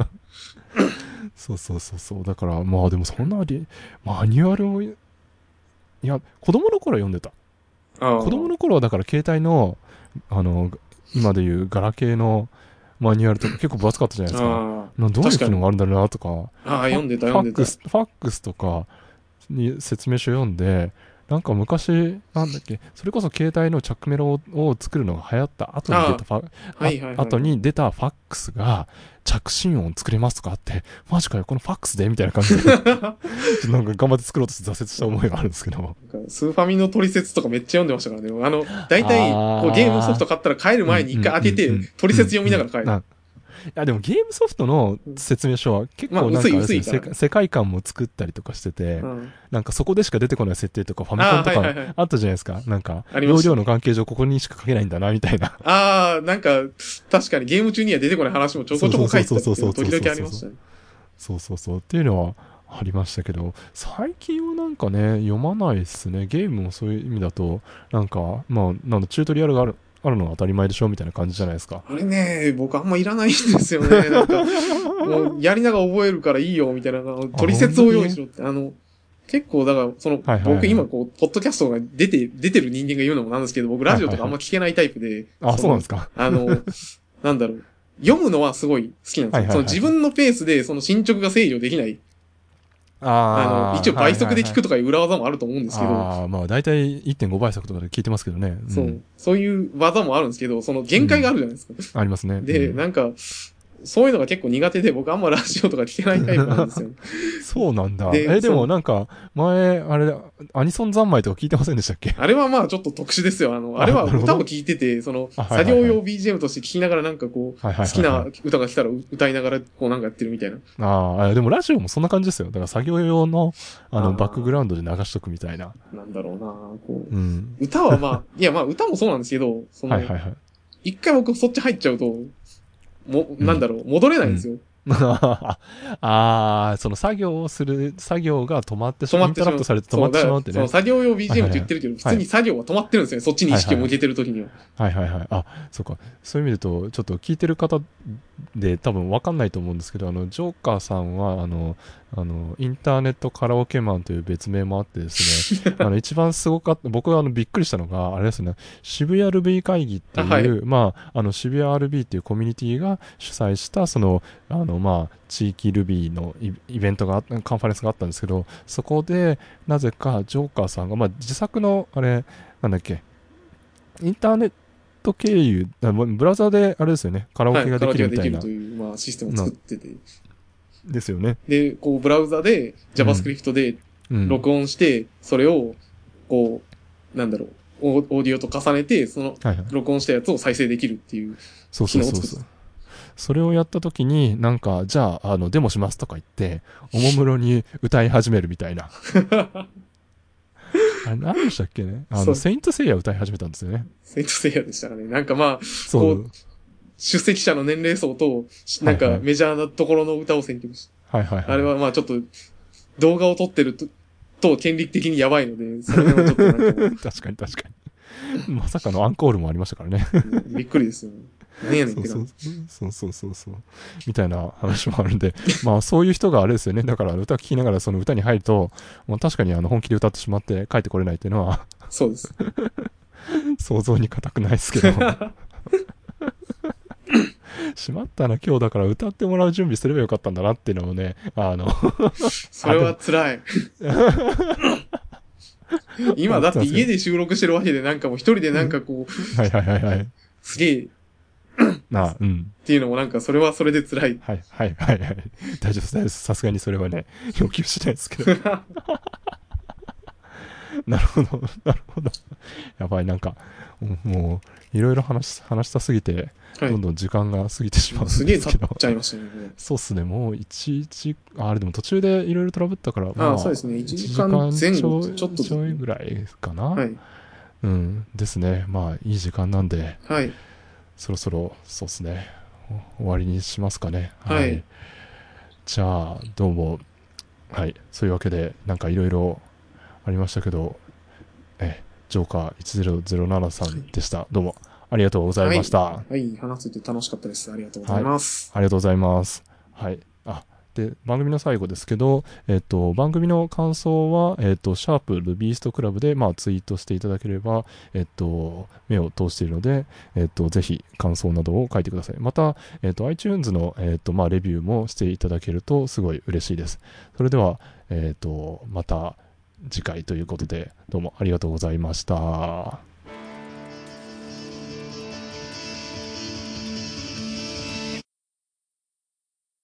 そうそうそうそう。だから、まあでもそんなリマニュアルをいや、子供の頃は読んでた。子供の頃はだから携帯の、あの、今でいうガラケーのマニュアルとか結構分厚かったじゃないですか。あなどういう機能があるんだろうなとか。あ、ああ、読んでた、読んでた。ファックスとかに説明書読んで、なんか昔、なんだっけ、それこそ携帯の着メロをを作るのが流行った後に出たファ、はいはい後に出たファックスが着信音作れますとかあって、マジかよ、このファックスでみたいな感じで、なんか頑張って作ろうとして挫折した思いがあるんですけど。スーファミの取説とかめっちゃ読んでましたからね。あの、大体、こうゲームソフト買ったら帰る前に一回開けて取説読みながら帰る。なや、でもゲームソフトの説明書は結構なんかね、世界観も作ったりとかしてて、うんなんかそこでしか出てこない設定とかファミコンとかあったじゃないですか。なんか、容量の関係上ここにしか書けないんだな、みたいな。ああ、なんか、確かにゲーム中には出てこない話もちょこちょこ書いてたっていうのそうそうそうそうそう時々ありましたね。そうそうそう。っていうのはありましたけど、最近はなんかね、読まないですね。ゲームもそういう意味だと、なんか、まあ、なんだ、チュートリアルがある、あるのは当たり前でしょみたいな感じじゃないですか。あれね、僕あんまいらないんですよね。なんか、もうやりながら覚えるからいいよ、みたいな、取説を用意しろって。あの、結構、だから、その、はいはいはい僕今こう、ポッドキャストが出て、出てる人間が言うのもなんですけど、僕ラジオとかあんま聞けないタイプで。あ、そうなんですか？か。あの、なんだろう。読むのはすごい好きなんですよ。はいはいはいその自分のペースでその進捗が制御できない。ああの、一応倍速で聞くととかいう裏技もあると思うんですけど、ああ、まあ大体1.5倍速とかで聞いてますけどね。んそう。そういう技もあるんですけど、その限界があるじゃないですか。ありますね。で、うんなんか、そういうのが結構苦手で、僕あんまラジオとか聞けないタイプなんですよ。そうなんだ。でえ、でもなんか、前、あれ、アニソン三昧とか聞いてませんでしたっけ？あれはまあちょっと特殊ですよ。あの、あれは歌を聴いてて、その、作業用 BGM として聴きながらなんかこう、はいはいはいはい好きな歌が来たら歌いながらこうなんかやってるみたいな。ああ、でもラジオもそんな感じですよ。だから作業用の、あの、バックグラウンドで流しとくみたいな。なんだろうなこう。うん。歌はまあ、いやまあ歌もそうなんですけど、その、はいはいはい。一回僕そっち入っちゃうと、も、なんだろう、戻れないんですよ。ああ、その作業をする、作業が止まってしまう、止まってしまう。されて止まってしまうってねその。作業用 BGM って言ってるけど、普通に作業が止まってるんですよね。そっちに意識を向けてる時には。はいはいはい。あ、そうか。そういう意味でと、ちょっと聞いてる方で多分わかんないと思うんですけど、あの、ジョーカーさんは、あの、あの、インターネットカラオケマンという別名もあってですね、あの、一番すごかった、僕はあの、びっくりしたのが、あれですね、渋谷 RB 会議っていう、あはい。まあ、あの、渋谷 RB っていうコミュニティが主催した、その、あの、まあ、地域 RB のイイベントがあっ、カンファレンスがあったんですけど、そこで、なぜか、ジョーカーさんが、まあ、自作の、あれ、なんだっけ、インターネット経由、ブラウザで、あれですよね、カラオはい、ケがでカラオケがきるみたいな、できるという、まあ、システムを作ってて。ですよね。で、こう、ブラウザで JavaScript でうん。録音して、それを、こう、なんだろう、オーディオと重ねて、その、はいはい。録音したやつを再生できるっていう。そうそうそうそう。それをやったときに、なんか、じゃあ、あの、デモしますとか言って、おもむろに歌い始めるみたいな。あれ、何でしたっけね？あの、そうセイントセイヤ歌い始めたんですよね。セイントセイヤでしたかね。なんかまあ、そう。出席者の年齢層と、なんかはいはいメジャーなところの歌を選曲しはいはいはい。あれはまあちょっと、動画を撮ってると、と権利的にやばいので、その辺はちょっとなんかも 確かに確かに。まさかのアンコールもありましたからね。う、びっくりですよね。何やねんって感そうそうじ。そうそうそうそう。みたいな話もあるんで、まあそういう人があれですよね。だから歌聴きながらその歌に入ると、もう確かにあの本気で歌ってしまって帰ってこれないっていうのはそうです。想像に難くないですけど。しまったな、今日だから歌ってもらう準備すればよかったんだなっていうのをね、あの、それは辛い。今だって家で収録してるわけでなんかもう一人でなんかこう、はいはいはいはい。すげえあ、うん。ていうのもなんかそれはそれで辛い。はいはいはいはい。大丈夫です、大丈夫です。さすがにそれはね、要求しないですけど。なるほど、なるほど。やばい、なんか、うんもう、いろいろ話し、話したすぎて、はいどん。どん時間が過ぎてしまうんすげえですけど。経っちゃいましたね。そうっすね、もう1時、ああれでも途中でいろいろトラブったから、ああそうですね1時間前後ちょいちょっとちょいぐらいかな、はい。うん、ですね。まあ、いい時間なんで、はい。そろそろ、そうっすね、お終わりにしますかね。はいじゃあ、どうも、はい、そういうわけで、なんかいろいろありましたけど、え、ジョーカー1007さんでした。どうも、ありがとうございました。はい。話せて楽しかったです。ありがとうございます。ありがとうございます。はい。で、番組の最後ですけど、えっと、番組の感想は、えっと、シャープルビーストクラブで、まあ、ツイートしていただければ、えっと、目を通しているので、えっと、ぜひ感想などを書いてください。また、えっと、iTunes の、えっと、まあ、レビューもしていただけると、すごい嬉しいです。それでは、えっと、また次回ということで、どうもありがとうございました。